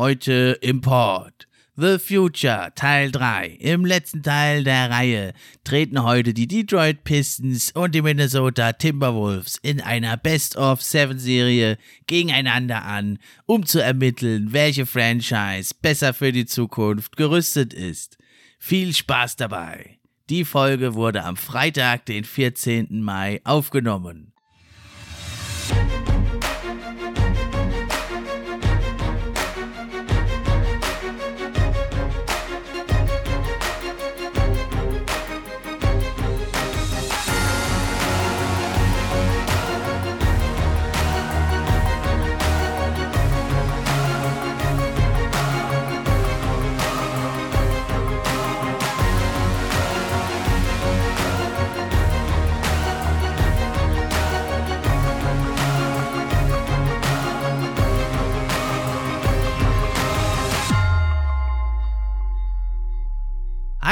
Heute Import. The Future Teil 3. Im letzten Teil der Reihe treten heute die Detroit Pistons und die Minnesota Timberwolves in einer Best-of-Seven-Serie gegeneinander an, um zu ermitteln, welche Franchise besser für die Zukunft gerüstet ist. Viel Spaß dabei! Die Folge wurde am Freitag, den 14. Mai aufgenommen.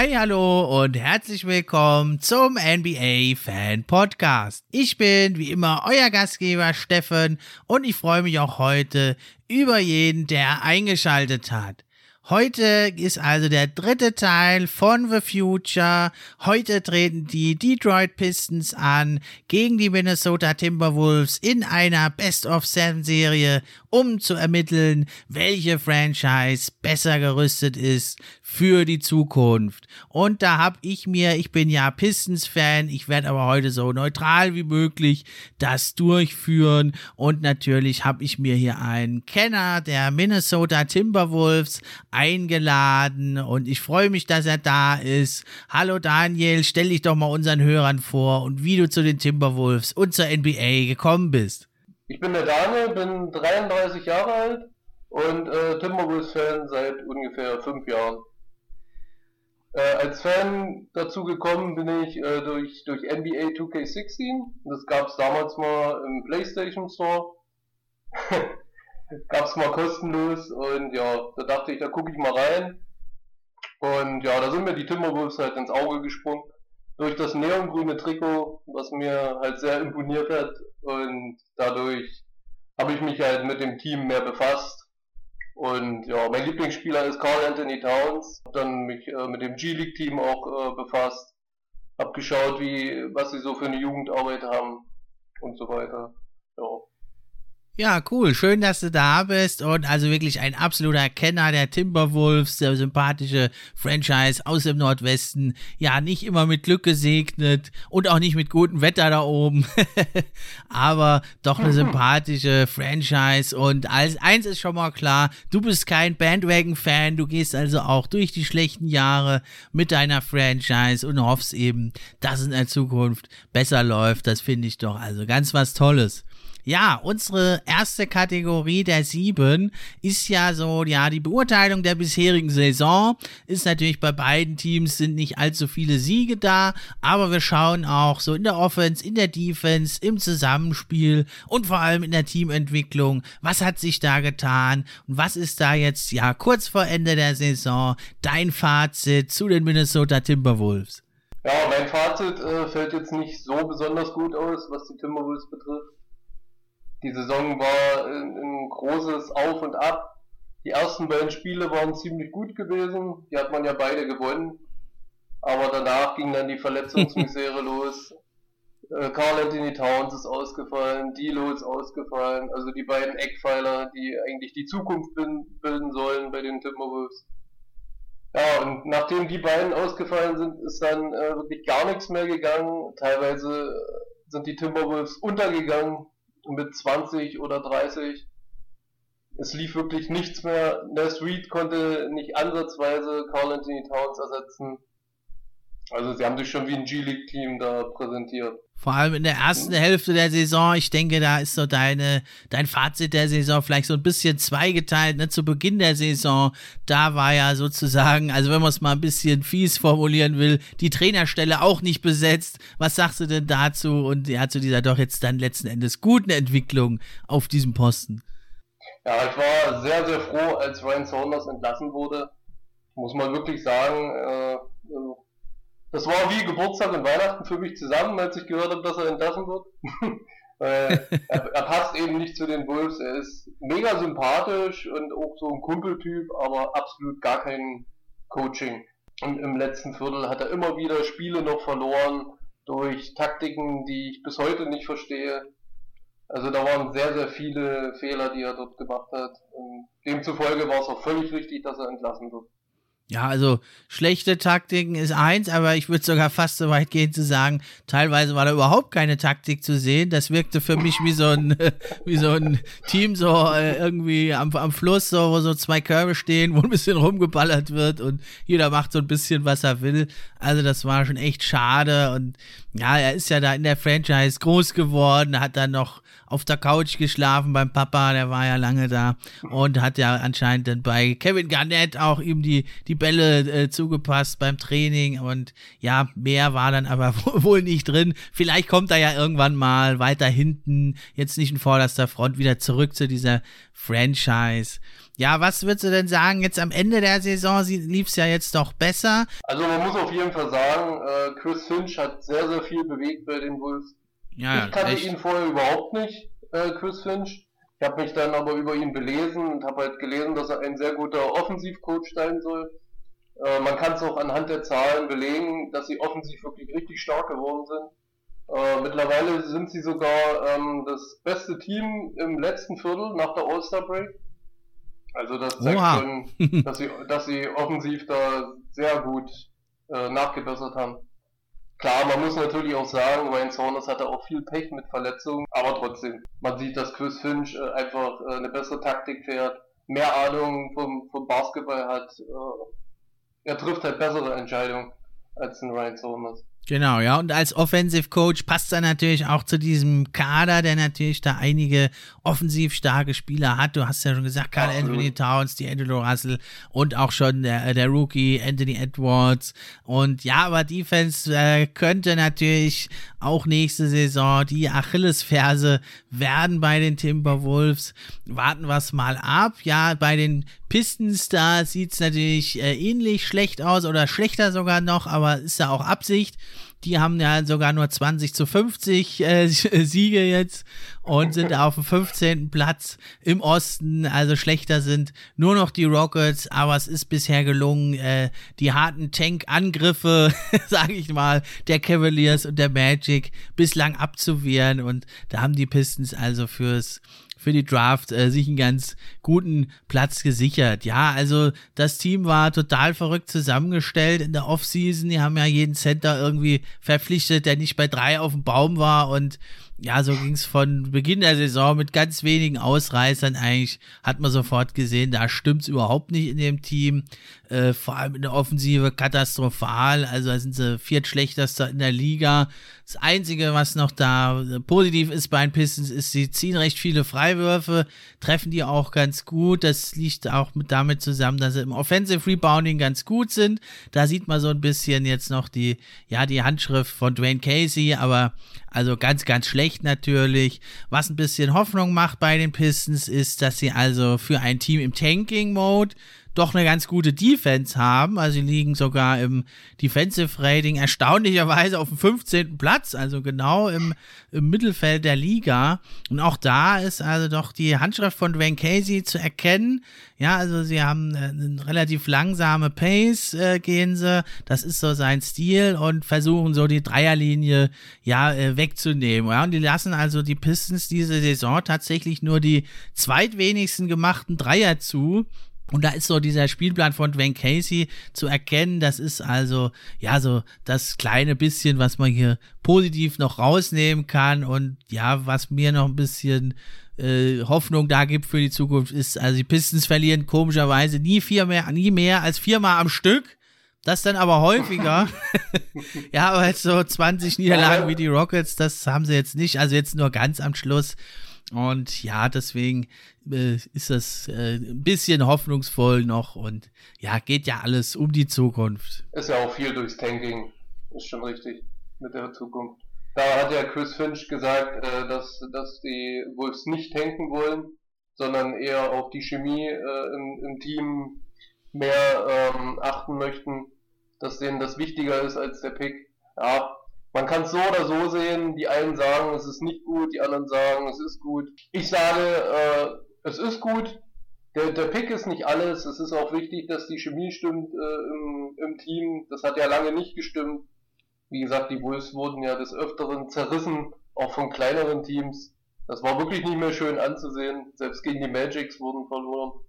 Hi, hallo und herzlich willkommen zum NBA Fan Podcast. Ich bin wie immer euer Gastgeber Steffen und ich freue mich auch heute über jeden, der eingeschaltet hat. Heute ist also der dritte Teil von The Future. Heute treten die Detroit Pistons an gegen die Minnesota Timberwolves in einer Best of Seven Serie, um zu ermitteln, welche Franchise besser gerüstet ist für die Zukunft. Und da habe ich mir, ich bin ja Pistons-Fan, ich werde aber heute so neutral wie möglich das durchführen. Und natürlich habe ich mir hier einen Kenner der Minnesota Timberwolves eingeladen und ich freue mich, dass er da ist. Hallo Daniel, stell dich doch mal unseren Hörern vor und wie du zu den Timberwolves und zur NBA gekommen bist. Ich bin der Daniel, bin 33 Jahre alt und äh, Timberwolves-Fan seit ungefähr fünf Jahren. Äh, als Fan dazu gekommen bin ich äh, durch, durch NBA 2K16. Das gab es damals mal im PlayStation Store. gab es mal kostenlos und ja, da dachte ich, da gucke ich mal rein. Und ja, da sind mir die Timberwolves halt ins Auge gesprungen. Durch das neongrüne Trikot, was mir halt sehr imponiert hat. Und dadurch habe ich mich halt mit dem Team mehr befasst und ja, mein Lieblingsspieler ist Carl Anthony Towns. Hab dann mich äh, mit dem G-League-Team auch äh, befasst. Hab geschaut, wie, was sie so für eine Jugendarbeit haben und so weiter. Ja. Ja, cool. Schön, dass du da bist und also wirklich ein absoluter Kenner der Timberwolves, der sympathische Franchise aus dem Nordwesten. Ja, nicht immer mit Glück gesegnet und auch nicht mit gutem Wetter da oben, aber doch eine sympathische Franchise und als eins ist schon mal klar, du bist kein Bandwagon-Fan, du gehst also auch durch die schlechten Jahre mit deiner Franchise und hoffst eben, dass es in der Zukunft besser läuft. Das finde ich doch also ganz was Tolles. Ja, unsere erste Kategorie der sieben ist ja so, ja, die Beurteilung der bisherigen Saison. Ist natürlich bei beiden Teams sind nicht allzu viele Siege da, aber wir schauen auch so in der Offense, in der Defense, im Zusammenspiel und vor allem in der Teamentwicklung. Was hat sich da getan und was ist da jetzt, ja, kurz vor Ende der Saison dein Fazit zu den Minnesota Timberwolves? Ja, mein Fazit äh, fällt jetzt nicht so besonders gut aus, was die Timberwolves betrifft. Die Saison war ein, großes Auf und Ab. Die ersten beiden Spiele waren ziemlich gut gewesen. Die hat man ja beide gewonnen. Aber danach ging dann die Verletzungsmisere los. Äh, Carl Anthony Towns ist ausgefallen, Dilo ist ausgefallen, also die beiden Eckpfeiler, die eigentlich die Zukunft bilden sollen bei den Timberwolves. Ja, und nachdem die beiden ausgefallen sind, ist dann äh, wirklich gar nichts mehr gegangen. Teilweise sind die Timberwolves untergegangen mit 20 oder 30. Es lief wirklich nichts mehr. Ness Reed konnte nicht ansatzweise Carl Anthony Towns ersetzen. Also sie haben sich schon wie ein G-League-Team da präsentiert. Vor allem in der ersten Hälfte der Saison, ich denke, da ist so deine, dein Fazit der Saison vielleicht so ein bisschen zweigeteilt. Ne? Zu Beginn der Saison, da war ja sozusagen, also wenn man es mal ein bisschen fies formulieren will, die Trainerstelle auch nicht besetzt. Was sagst du denn dazu und ja, zu dieser doch jetzt dann letzten Endes guten Entwicklung auf diesem Posten? Ja, ich war sehr, sehr froh, als Ryan Saunders entlassen wurde. Muss man wirklich sagen, äh, das war wie Geburtstag und Weihnachten für mich zusammen, als ich gehört habe, dass er entlassen wird. er, er, passt eben nicht zu den Wolves. Er ist mega sympathisch und auch so ein Kumpeltyp, aber absolut gar kein Coaching. Und im letzten Viertel hat er immer wieder Spiele noch verloren durch Taktiken, die ich bis heute nicht verstehe. Also da waren sehr, sehr viele Fehler, die er dort gemacht hat. Und demzufolge war es auch völlig richtig, dass er entlassen wird. Ja, also schlechte Taktiken ist eins, aber ich würde sogar fast so weit gehen zu sagen, teilweise war da überhaupt keine Taktik zu sehen. Das wirkte für mich wie so ein, wie so ein Team so äh, irgendwie am, am Fluss, so, wo so zwei Körbe stehen, wo ein bisschen rumgeballert wird und jeder macht so ein bisschen, was er will. Also das war schon echt schade und ja, er ist ja da in der Franchise groß geworden, hat dann noch auf der Couch geschlafen beim Papa, der war ja lange da und hat ja anscheinend dann bei Kevin Garnett auch ihm die, die Bälle äh, zugepasst beim Training und ja, mehr war dann aber wohl nicht drin. Vielleicht kommt er ja irgendwann mal weiter hinten, jetzt nicht in vorderster Front, wieder zurück zu dieser Franchise. Ja, was würdest du denn sagen, jetzt am Ende der Saison lief es ja jetzt doch besser? Also man muss auf jeden Fall sagen, äh, Chris Finch hat sehr, sehr viel bewegt bei den Wolves. Ja, ich kannte echt. ihn vorher überhaupt nicht, äh, Chris Finch. Ich habe mich dann aber über ihn belesen und habe halt gelesen, dass er ein sehr guter Offensivcoach sein soll. Äh, man kann es auch anhand der Zahlen belegen, dass sie offensiv wirklich richtig stark geworden sind. Äh, mittlerweile sind sie sogar ähm, das beste Team im letzten Viertel nach der All-Star Break. Also das zeigt Oha. schon, dass sie, dass sie offensiv da sehr gut äh, nachgebessert haben. Klar, man muss natürlich auch sagen, Ryan Saunders hatte auch viel Pech mit Verletzungen, aber trotzdem, man sieht, dass Chris Finch äh, einfach äh, eine bessere Taktik fährt, mehr Ahnung vom, vom Basketball hat. Äh, er trifft halt bessere Entscheidungen als ein Ryan Saunders. Genau, ja. Und als Offensive Coach passt er natürlich auch zu diesem Kader, der natürlich da einige offensiv starke Spieler hat. Du hast ja schon gesagt, Carl Anthony Towns, die Angelo Russell und auch schon der, der Rookie Anthony Edwards. Und ja, aber Defense äh, könnte natürlich auch nächste Saison die Achillesferse werden bei den Timberwolves. Warten wir es mal ab. Ja, bei den Pistons, da sieht es natürlich äh, ähnlich schlecht aus oder schlechter sogar noch, aber ist ja auch Absicht. Die haben ja sogar nur 20 zu 50 äh, Siege jetzt und sind auf dem 15. Platz im Osten. Also schlechter sind nur noch die Rockets, aber es ist bisher gelungen, äh, die harten Tank-Angriffe, sage ich mal, der Cavaliers und der Magic bislang abzuwehren. Und da haben die Pistons also fürs für die Draft äh, sich einen ganz guten Platz gesichert. Ja, also das Team war total verrückt zusammengestellt in der Offseason. Die haben ja jeden Center irgendwie verpflichtet, der nicht bei drei auf dem Baum war und ja, so ging es von Beginn der Saison mit ganz wenigen Ausreißern eigentlich, hat man sofort gesehen, da stimmt's überhaupt nicht in dem Team. Äh, vor allem in der Offensive katastrophal, also da sind sie viertschlechtester in der Liga. Das Einzige, was noch da positiv ist bei den Pistons, ist, sie ziehen recht viele Freiwürfe, treffen die auch ganz gut. Das liegt auch mit damit zusammen, dass sie im Offensive Rebounding ganz gut sind. Da sieht man so ein bisschen jetzt noch die, ja, die Handschrift von Dwayne Casey, aber also ganz, ganz schlecht natürlich. Was ein bisschen Hoffnung macht bei den Pistons ist, dass sie also für ein Team im Tanking-Mode doch eine ganz gute Defense haben. Also sie liegen sogar im Defensive Rating erstaunlicherweise auf dem 15. Platz, also genau im, im Mittelfeld der Liga. Und auch da ist also doch die Handschrift von Dwayne Casey zu erkennen. Ja, also sie haben eine relativ langsame Pace, äh, gehen sie. Das ist so sein Stil und versuchen so die Dreierlinie ja äh, wegzunehmen. Ja, und die lassen also die Pistons diese Saison tatsächlich nur die zweitwenigsten gemachten Dreier zu. Und da ist so dieser Spielplan von Dwayne Casey zu erkennen. Das ist also, ja, so das kleine bisschen, was man hier positiv noch rausnehmen kann. Und ja, was mir noch ein bisschen äh, Hoffnung da gibt für die Zukunft, ist, also die Pistons verlieren komischerweise nie vier mehr, nie mehr als viermal am Stück. Das dann aber häufiger. ja, aber jetzt so 20 Niederlagen wie die Rockets, das haben sie jetzt nicht. Also jetzt nur ganz am Schluss. Und ja, deswegen äh, ist das äh, ein bisschen hoffnungsvoll noch und ja, geht ja alles um die Zukunft. Ist ja auch viel durchs Tanking, ist schon richtig mit der Zukunft. Da hat ja Chris Finch gesagt, äh, dass, dass die Wolves nicht tanken wollen, sondern eher auf die Chemie äh, im, im, Team mehr ähm, achten möchten, dass denen das wichtiger ist als der Pick. Ja, man kann es so oder so sehen. Die einen sagen, es ist nicht gut, die anderen sagen, es ist gut. Ich sage, äh, es ist gut. Der, der Pick ist nicht alles. Es ist auch wichtig, dass die Chemie stimmt äh, im, im Team. Das hat ja lange nicht gestimmt. Wie gesagt, die Wolves wurden ja des Öfteren zerrissen, auch von kleineren Teams. Das war wirklich nicht mehr schön anzusehen. Selbst gegen die Magics wurden verloren.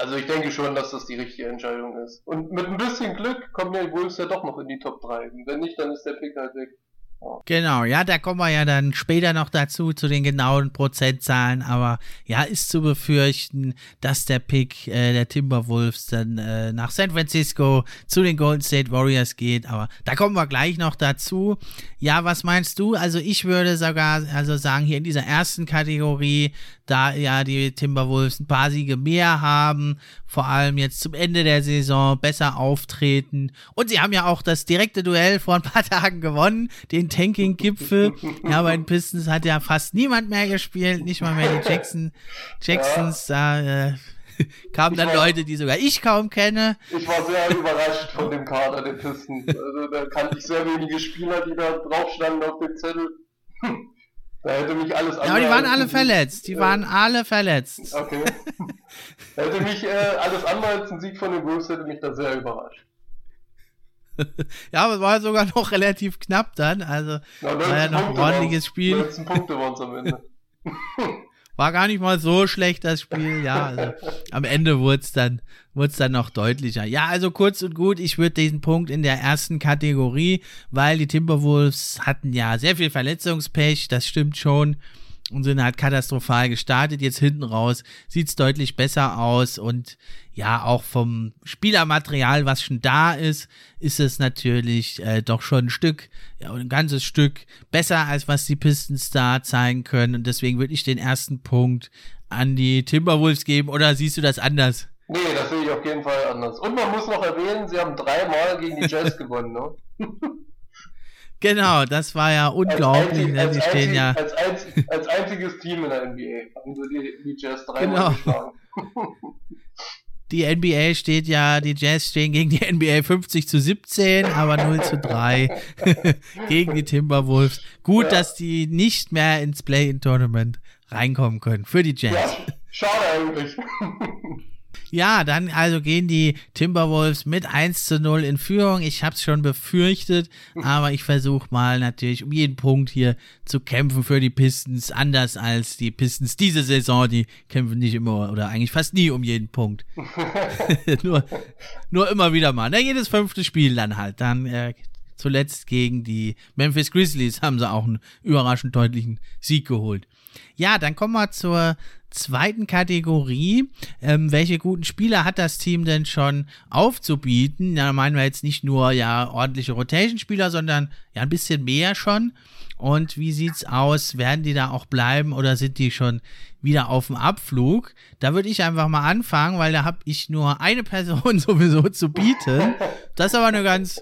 Also ich denke schon, dass das die richtige Entscheidung ist. Und mit ein bisschen Glück kommen ja die Wolves ja doch noch in die Top 3. Und wenn nicht, dann ist der Pick halt weg. Genau, ja, da kommen wir ja dann später noch dazu, zu den genauen Prozentzahlen, aber ja, ist zu befürchten, dass der Pick äh, der Timberwolves dann äh, nach San Francisco zu den Golden State Warriors geht, aber da kommen wir gleich noch dazu. Ja, was meinst du? Also ich würde sogar also sagen, hier in dieser ersten Kategorie, da ja die Timberwolves ein paar Siege mehr haben, vor allem jetzt zum Ende der Saison besser auftreten und sie haben ja auch das direkte Duell vor ein paar Tagen gewonnen, den Tanking-Gipfel. ja, bei den Pistons hat ja fast niemand mehr gespielt, nicht mal mehr die Jackson, Jacksons. Da äh, kamen dann war, Leute, die sogar ich kaum kenne. Ich war sehr überrascht von dem Kader der Pistons. Also da kannte ich sehr wenige Spieler, die da drauf standen auf dem Zettel. Da hätte mich alles Ja, aber die waren alle verletzt. Die äh, waren alle verletzt. Okay. da hätte mich äh, alles andere als ein Sieg von den Wolves hätte mich da sehr überrascht. ja, aber es war sogar noch relativ knapp dann. Also ja, war ja noch ein ordentliches Spiel. 19 Punkte waren es am Ende. war gar nicht mal so schlecht, das Spiel. Ja, also am Ende wurde es dann, dann noch deutlicher. Ja, also kurz und gut, ich würde diesen Punkt in der ersten Kategorie, weil die Timberwolves hatten ja sehr viel Verletzungspech, das stimmt schon und sind halt katastrophal gestartet. Jetzt hinten raus sieht es deutlich besser aus und ja, auch vom Spielermaterial, was schon da ist, ist es natürlich äh, doch schon ein Stück, ja, ein ganzes Stück besser, als was die Pistons da zeigen können. Und deswegen würde ich den ersten Punkt an die Timberwolves geben. Oder siehst du das anders? Nee, das sehe ich auf jeden Fall anders. Und man muss noch erwähnen, sie haben dreimal gegen die Jazz gewonnen, ne? Genau, das war ja unglaublich. Als, einzig, ne? als, stehen einzig, ja als, einzig, als, einziges Team in der NBA haben sie die, die Jazz dreimal genau. Die NBA steht ja, die Jazz stehen gegen die NBA 50 zu 17, aber 0 zu 3 gegen die Timberwolves. Gut, ja. dass die nicht mehr ins Play-in-Tournament reinkommen können für die Jazz. Ja, schade eigentlich. Ja, dann also gehen die Timberwolves mit 1 zu 0 in Führung. Ich habe es schon befürchtet, aber ich versuche mal natürlich um jeden Punkt hier zu kämpfen für die Pistons. Anders als die Pistons diese Saison, die kämpfen nicht immer oder eigentlich fast nie um jeden Punkt. nur, nur immer wieder mal. Na, jedes fünfte Spiel dann halt. Dann äh, zuletzt gegen die Memphis Grizzlies haben sie auch einen überraschend deutlichen Sieg geholt. Ja, dann kommen wir zur zweiten Kategorie. Ähm, welche guten Spieler hat das Team denn schon aufzubieten? Da meinen wir jetzt nicht nur ja ordentliche Rotation-Spieler, sondern ja ein bisschen mehr schon. Und wie sieht's aus? Werden die da auch bleiben oder sind die schon wieder auf dem Abflug? Da würde ich einfach mal anfangen, weil da habe ich nur eine Person sowieso zu bieten. Das ist aber eine ganz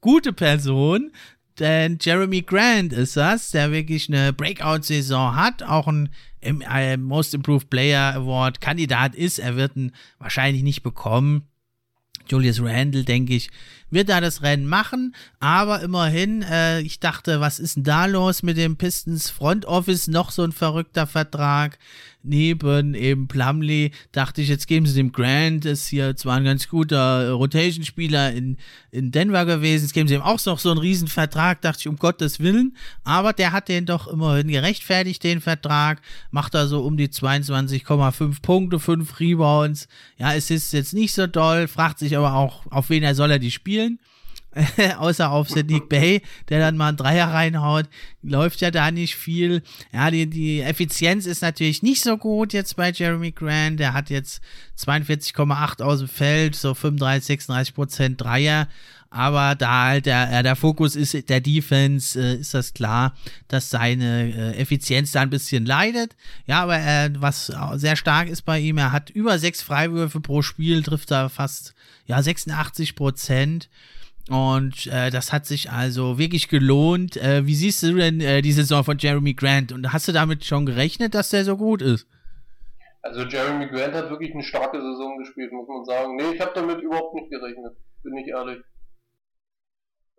gute Person. Denn Jeremy Grant ist das, der wirklich eine Breakout-Saison hat, auch ein äh, Most Improved Player Award Kandidat ist. Er wird ihn wahrscheinlich nicht bekommen. Julius Randle, denke ich, wird da das Rennen machen. Aber immerhin, äh, ich dachte, was ist denn da los mit dem Pistons Front Office? Noch so ein verrückter Vertrag neben eben Plumley. Dachte ich, jetzt geben sie dem Grant, ist hier zwar ein ganz guter Rotation-Spieler in, in Denver gewesen, jetzt geben sie ihm auch noch so einen riesen Vertrag. Dachte ich, um Gottes Willen. Aber der hat den doch immerhin gerechtfertigt, den Vertrag. Macht da so um die 22,5 Punkte, 5 Rebounds. Ja, es ist jetzt nicht so doll, fragt sich aber auch, auf wen er soll er die spielen. außer auf Sadiq Bay, der dann mal einen Dreier reinhaut, läuft ja da nicht viel. Ja, die, die Effizienz ist natürlich nicht so gut jetzt bei Jeremy Grant. Der hat jetzt 42,8 aus dem Feld, so 35, 36 Prozent Dreier. Aber da halt der, der Fokus ist der Defense, äh, ist das klar, dass seine äh, Effizienz da ein bisschen leidet. Ja, aber äh, was sehr stark ist bei ihm, er hat über sechs Freiwürfe pro Spiel, trifft da fast ja 86 Prozent. Und äh, das hat sich also wirklich gelohnt. Äh, wie siehst du denn äh, die Saison von Jeremy Grant? Und hast du damit schon gerechnet, dass der so gut ist? Also Jeremy Grant hat wirklich eine starke Saison gespielt, muss man sagen. Nee, ich habe damit überhaupt nicht gerechnet, bin ich ehrlich.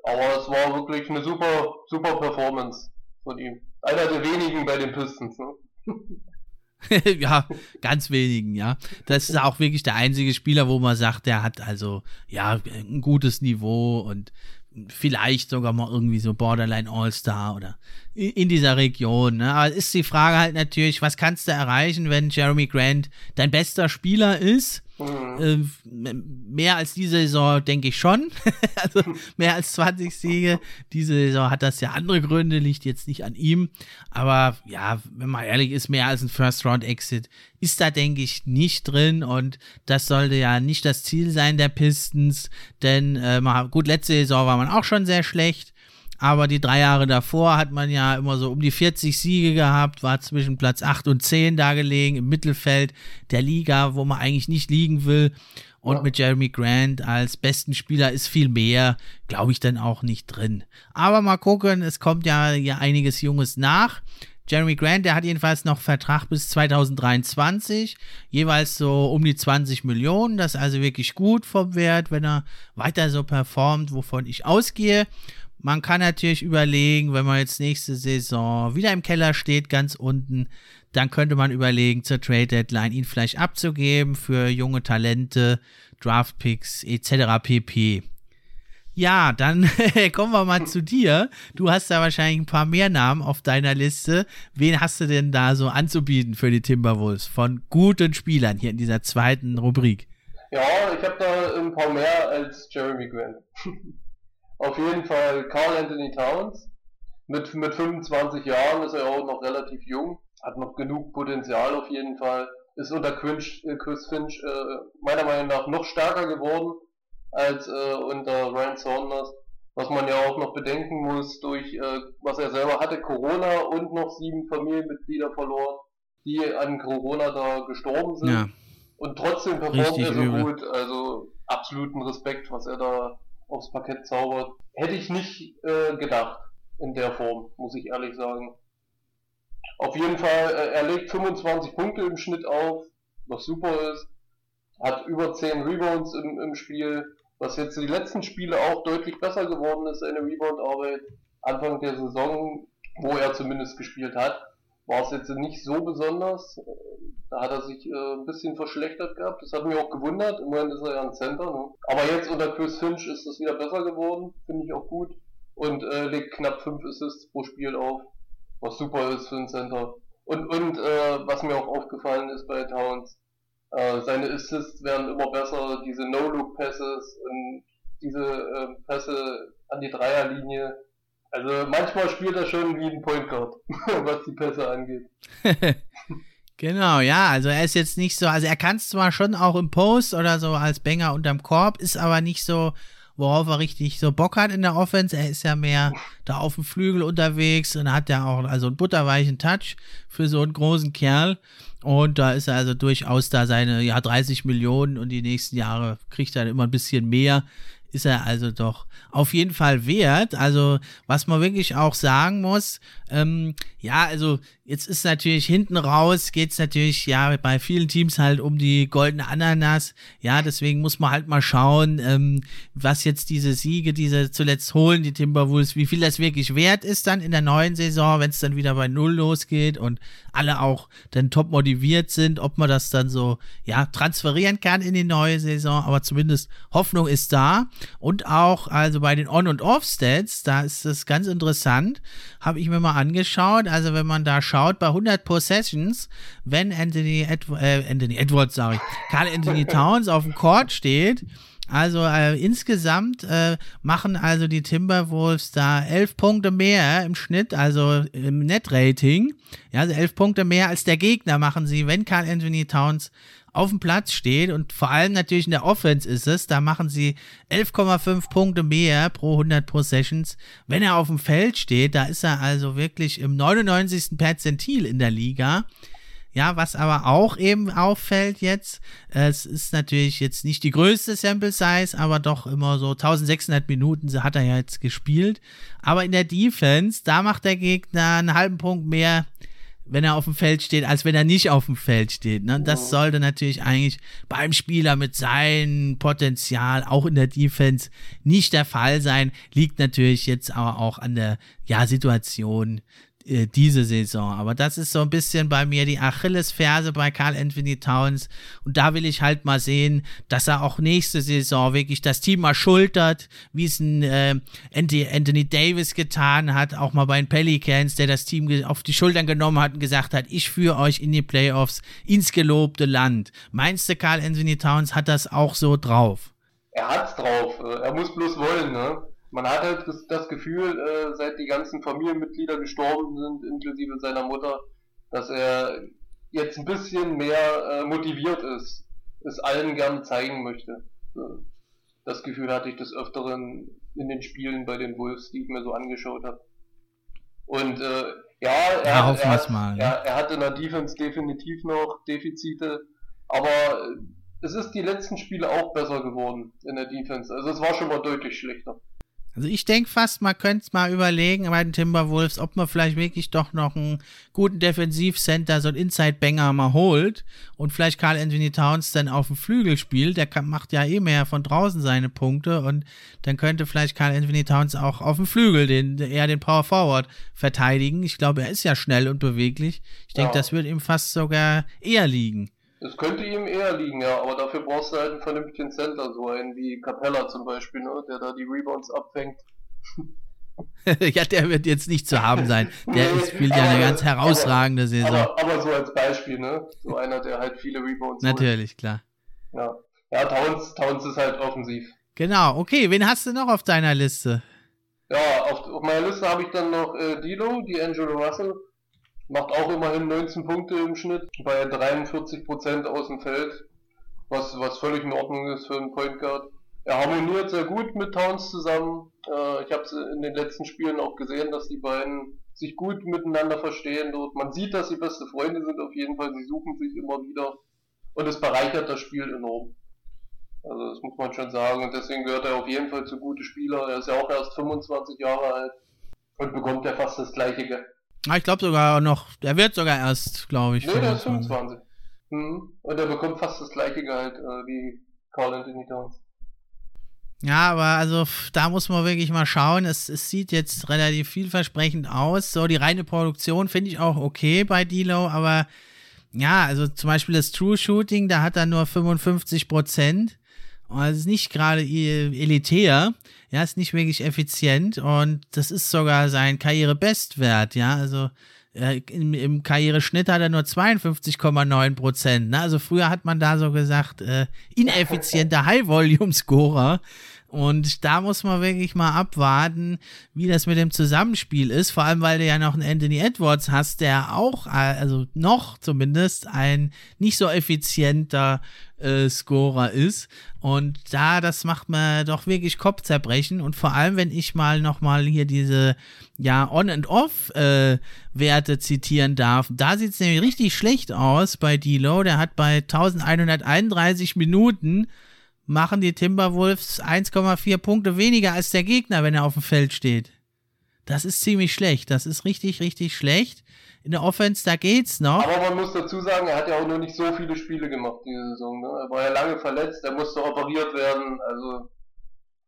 Aber es war wirklich eine super, super Performance von ihm. Einer der wenigen bei den Pistons, ne? ja, ganz wenigen, ja. Das ist auch wirklich der einzige Spieler, wo man sagt, der hat also ja ein gutes Niveau und vielleicht sogar mal irgendwie so Borderline All-Star oder in dieser Region. Ne? Aber ist die Frage halt natürlich, was kannst du erreichen, wenn Jeremy Grant dein bester Spieler ist? Mhm. Äh, mehr als diese Saison denke ich schon. also mehr als 20 Siege. Diese Saison hat das ja andere Gründe, liegt jetzt nicht an ihm. Aber ja, wenn man ehrlich ist, mehr als ein First-Round-Exit ist da, denke ich, nicht drin. Und das sollte ja nicht das Ziel sein der Pistons. Denn, äh, gut, letzte Saison war man auch schon sehr schlecht. Aber die drei Jahre davor hat man ja immer so um die 40 Siege gehabt, war zwischen Platz 8 und 10 da gelegen, im Mittelfeld der Liga, wo man eigentlich nicht liegen will. Und ja. mit Jeremy Grant als besten Spieler ist viel mehr, glaube ich, dann auch nicht drin. Aber mal gucken, es kommt ja, ja einiges Junges nach. Jeremy Grant, der hat jedenfalls noch Vertrag bis 2023, jeweils so um die 20 Millionen. Das ist also wirklich gut vom Wert, wenn er weiter so performt, wovon ich ausgehe. Man kann natürlich überlegen, wenn man jetzt nächste Saison wieder im Keller steht, ganz unten, dann könnte man überlegen, zur Trade Deadline ihn vielleicht abzugeben für junge Talente, Draftpicks etc. pp. Ja, dann kommen wir mal zu dir. Du hast da wahrscheinlich ein paar mehr Namen auf deiner Liste. Wen hast du denn da so anzubieten für die Timberwolves von guten Spielern hier in dieser zweiten Rubrik? Ja, ich habe da ein paar mehr als Jeremy Grant. Auf jeden Fall Carl Anthony Towns. Mit, mit 25 Jahren ist er auch noch relativ jung, hat noch genug Potenzial auf jeden Fall. Ist unter Quinch, äh, Chris Finch äh, meiner Meinung nach noch stärker geworden als äh, unter Ryan Saunders. Was man ja auch noch bedenken muss, durch äh, was er selber hatte, Corona und noch sieben Familienmitglieder verloren, die an Corona da gestorben sind. Ja. Und trotzdem performt er so übel. gut. Also absoluten Respekt, was er da aufs Parkett zaubert. Hätte ich nicht äh, gedacht in der Form, muss ich ehrlich sagen. Auf jeden Fall, äh, er legt 25 Punkte im Schnitt auf, was super ist. Hat über 10 Rebounds im, im Spiel, was jetzt die letzten Spiele auch deutlich besser geworden ist, seine Rebound-Arbeit. Anfang der Saison, wo er zumindest gespielt hat, war es jetzt nicht so besonders. Da hat er sich äh, ein bisschen verschlechtert gehabt. Das hat mich auch gewundert. Im Moment ist er ja ein Center. Ne? Aber jetzt unter Chris Finch ist das wieder besser geworden. Finde ich auch gut. Und äh, legt knapp 5 Assists pro Spiel auf. Was super ist für einen Center. Und, und äh, was mir auch aufgefallen ist bei Towns, äh, seine Assists werden immer besser. Diese No-Look-Passes und diese äh, Pässe an die Dreierlinie also manchmal spielt er schon wie ein Point Guard, was die Pässe angeht. genau, ja, also er ist jetzt nicht so, also er kann es zwar schon auch im Post oder so als Banger unterm Korb, ist aber nicht so, worauf er richtig so Bock hat in der Offense. Er ist ja mehr da auf dem Flügel unterwegs und hat ja auch also einen butterweichen Touch für so einen großen Kerl. Und da ist er also durchaus da seine ja 30 Millionen und die nächsten Jahre kriegt er immer ein bisschen mehr ist er also doch auf jeden Fall wert. Also, was man wirklich auch sagen muss, ähm, ja, also jetzt ist natürlich hinten raus, geht es natürlich ja bei vielen Teams halt um die goldene Ananas. Ja, deswegen muss man halt mal schauen, ähm, was jetzt diese Siege, diese zuletzt holen, die Timberwolves, wie viel das wirklich wert ist dann in der neuen Saison, wenn es dann wieder bei Null losgeht und alle auch dann top motiviert sind, ob man das dann so, ja, transferieren kann in die neue Saison. Aber zumindest Hoffnung ist da. Und auch, also bei den On- und Off-Stats, da ist das ganz interessant, habe ich mir mal angeschaut. Also wenn man da schaut, bei 100 Possessions, wenn Anthony, Edw äh, Anthony Edwards, sage ich, Carl Anthony Towns auf dem Court steht, also äh, insgesamt äh, machen also die Timberwolves da elf Punkte mehr im Schnitt, also im Net-Rating. Ja, also elf Punkte mehr als der Gegner machen sie, wenn Carl Anthony Towns auf dem Platz steht und vor allem natürlich in der Offense ist es, da machen sie 11,5 Punkte mehr pro 100 Possessions. Wenn er auf dem Feld steht, da ist er also wirklich im 99. Perzentil in der Liga. Ja, was aber auch eben auffällt jetzt, es ist natürlich jetzt nicht die größte Sample Size, aber doch immer so 1600 Minuten hat er ja jetzt gespielt. Aber in der Defense, da macht der Gegner einen halben Punkt mehr wenn er auf dem Feld steht, als wenn er nicht auf dem Feld steht. Ne? Das sollte natürlich eigentlich beim Spieler mit seinem Potenzial auch in der Defense nicht der Fall sein. Liegt natürlich jetzt aber auch an der ja, Situation äh, diese Saison. Aber das ist so ein bisschen bei mir die Achillesferse bei Carl Anthony Towns. Und da will ich halt mal sehen, dass er auch nächste Saison wirklich das Team mal schultert, wie es ein äh, Anthony Davis getan hat, auch mal bei den Pelicans, der das Team auf die Schultern genommen hat und gesagt hat, ich führe euch in die Playoffs ins gelobte Land. Meinst du, Carl Anthony Towns hat das auch so drauf? Er hat's drauf. Er muss bloß wollen, ne? Man hat halt das, Gefühl, äh, seit die ganzen Familienmitglieder gestorben sind, inklusive seiner Mutter, dass er jetzt ein bisschen mehr äh, motiviert ist, es allen gern zeigen möchte. Das Gefühl hatte ich des Öfteren in den Spielen bei den Wolves, die ich mir so angeschaut habe. Und äh, ja, er, ja, er, er, mal, ne? er, er hat in der Defense definitiv noch Defizite, aber es ist die letzten Spiele auch besser geworden in der Defense. Also es war schon mal deutlich schlechter. Also ich denke fast, man könnte es mal überlegen bei den Timberwolves, ob man vielleicht wirklich doch noch einen guten Defensivcenter, so einen Inside-Banger mal holt und vielleicht Carl Anthony Towns dann auf dem Flügel spielt. Der kann, macht ja eh mehr von draußen seine Punkte und dann könnte vielleicht Carl Anthony Towns auch auf dem Flügel den, eher den Power Forward verteidigen. Ich glaube, er ist ja schnell und beweglich. Ich denke, ja. das wird ihm fast sogar eher liegen. Es könnte ihm eher liegen, ja, aber dafür brauchst du halt einen vernünftigen Center, so einen wie Capella zum Beispiel, ne, der da die Rebounds abfängt. ja, der wird jetzt nicht zu haben sein. Der nee, spielt ja eine ganz herausragende aber, Saison. Aber, aber, so als Beispiel, ne? So einer, der halt viele Rebounds Natürlich, holt. klar. Ja, ja Towns, Towns ist halt offensiv. Genau, okay, wen hast du noch auf deiner Liste? Ja, auf, auf meiner Liste habe ich dann noch äh, Dilo, die Angelo Russell. Macht auch immerhin 19 Punkte im Schnitt bei 43% aus dem Feld, was, was völlig in Ordnung ist für einen Point Guard. Er harmoniert sehr gut mit Towns zusammen. Äh, ich habe es in den letzten Spielen auch gesehen, dass die beiden sich gut miteinander verstehen dort. Man sieht, dass sie beste Freunde sind auf jeden Fall. Sie suchen sich immer wieder und es bereichert das Spiel enorm. Also das muss man schon sagen und deswegen gehört er auf jeden Fall zu gute Spieler. Er ist ja auch erst 25 Jahre alt und bekommt ja fast das gleiche ich glaube sogar noch, der wird sogar erst, glaube ich. Nee, der ist 25. Mhm. Und er bekommt fast das gleiche Gehalt äh, wie Carl Anthony Towns. Ja, aber also da muss man wirklich mal schauen. Es, es sieht jetzt relativ vielversprechend aus. So, die reine Produktion finde ich auch okay bei Dilo, aber ja, also zum Beispiel das True Shooting, da hat er nur 55 Prozent. Also ist nicht gerade elitär, ja, ist nicht wirklich effizient und das ist sogar sein Karrierebestwert, ja, also äh, im, im Karriereschnitt hat er nur 52,9 Prozent. Ne? Also früher hat man da so gesagt, äh, ineffizienter High-Volume-Scorer. Und da muss man wirklich mal abwarten, wie das mit dem Zusammenspiel ist. Vor allem, weil du ja noch einen Anthony Edwards hast, der auch, also noch zumindest, ein nicht so effizienter äh, Scorer ist. Und da, das macht mir doch wirklich Kopfzerbrechen. Und vor allem, wenn ich mal nochmal hier diese, ja, On- and Off-Werte äh, zitieren darf. Da sieht es nämlich richtig schlecht aus bei D-Low. Der hat bei 1131 Minuten machen die Timberwolves 1,4 Punkte weniger als der Gegner, wenn er auf dem Feld steht. Das ist ziemlich schlecht. Das ist richtig, richtig schlecht. In der Offense, da geht's noch. Aber man muss dazu sagen, er hat ja auch noch nicht so viele Spiele gemacht diese Saison. Ne? Er war ja lange verletzt, er musste operiert werden. Also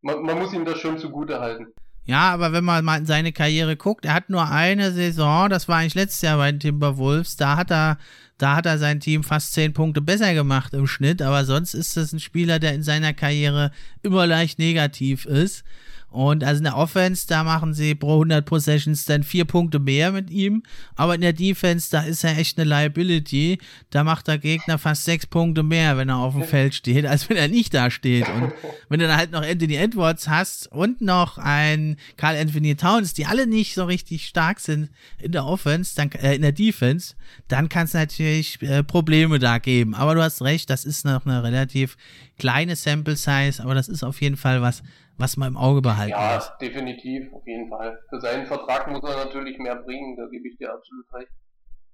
man, man muss ihm das schon zugute halten. Ja, aber wenn man mal in seine Karriere guckt, er hat nur eine Saison, das war eigentlich letztes Jahr bei den Timberwolves, da hat er da hat er sein Team fast zehn Punkte besser gemacht im Schnitt, aber sonst ist das ein Spieler, der in seiner Karriere immer leicht negativ ist. Und also in der Offense, da machen sie pro 100 Possessions dann vier Punkte mehr mit ihm. Aber in der Defense, da ist er echt eine Liability. Da macht der Gegner fast sechs Punkte mehr, wenn er auf dem Feld steht, als wenn er nicht da steht. Und wenn du dann halt noch Anthony Edwards hast und noch ein Carl Anthony Towns, die alle nicht so richtig stark sind in der Offense, dann, äh, in der Defense, dann kann es natürlich äh, Probleme da geben. Aber du hast recht, das ist noch eine relativ kleine Sample Size, aber das ist auf jeden Fall was, was man im Auge behalten ja, muss. Ja, definitiv, auf jeden Fall. Für seinen Vertrag muss er natürlich mehr bringen, da gebe ich dir absolut recht.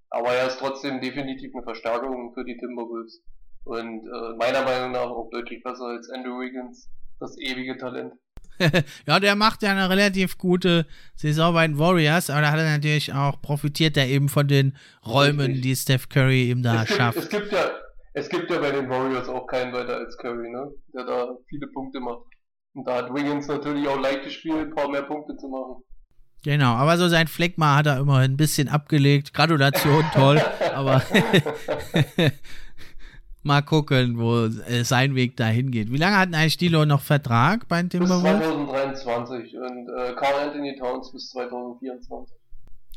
Aber er ist trotzdem definitiv eine Verstärkung für die Timberwolves. Und äh, meiner Meinung nach auch deutlich besser als Andrew Wiggins, das ewige Talent. ja, der macht ja eine relativ gute Saison bei den Warriors, aber da hat er natürlich auch profitiert, er eben von den Räumen, die Steph Curry eben da es gibt, schafft. Es gibt, ja, es gibt ja bei den Warriors auch keinen weiter als Curry, ne? Der da viele Punkte macht. Und da hat Wiggins natürlich auch leicht gespielt, ein paar mehr Punkte zu machen. Genau, aber so sein Fleckma hat er immerhin ein bisschen abgelegt. Gratulation, toll. aber mal gucken, wo äh, sein Weg dahin geht. Wie lange hat eigentlich Dilo noch Vertrag bei Timberwolves? Bis 2023 und äh, Carl Anthony Towns bis 2024.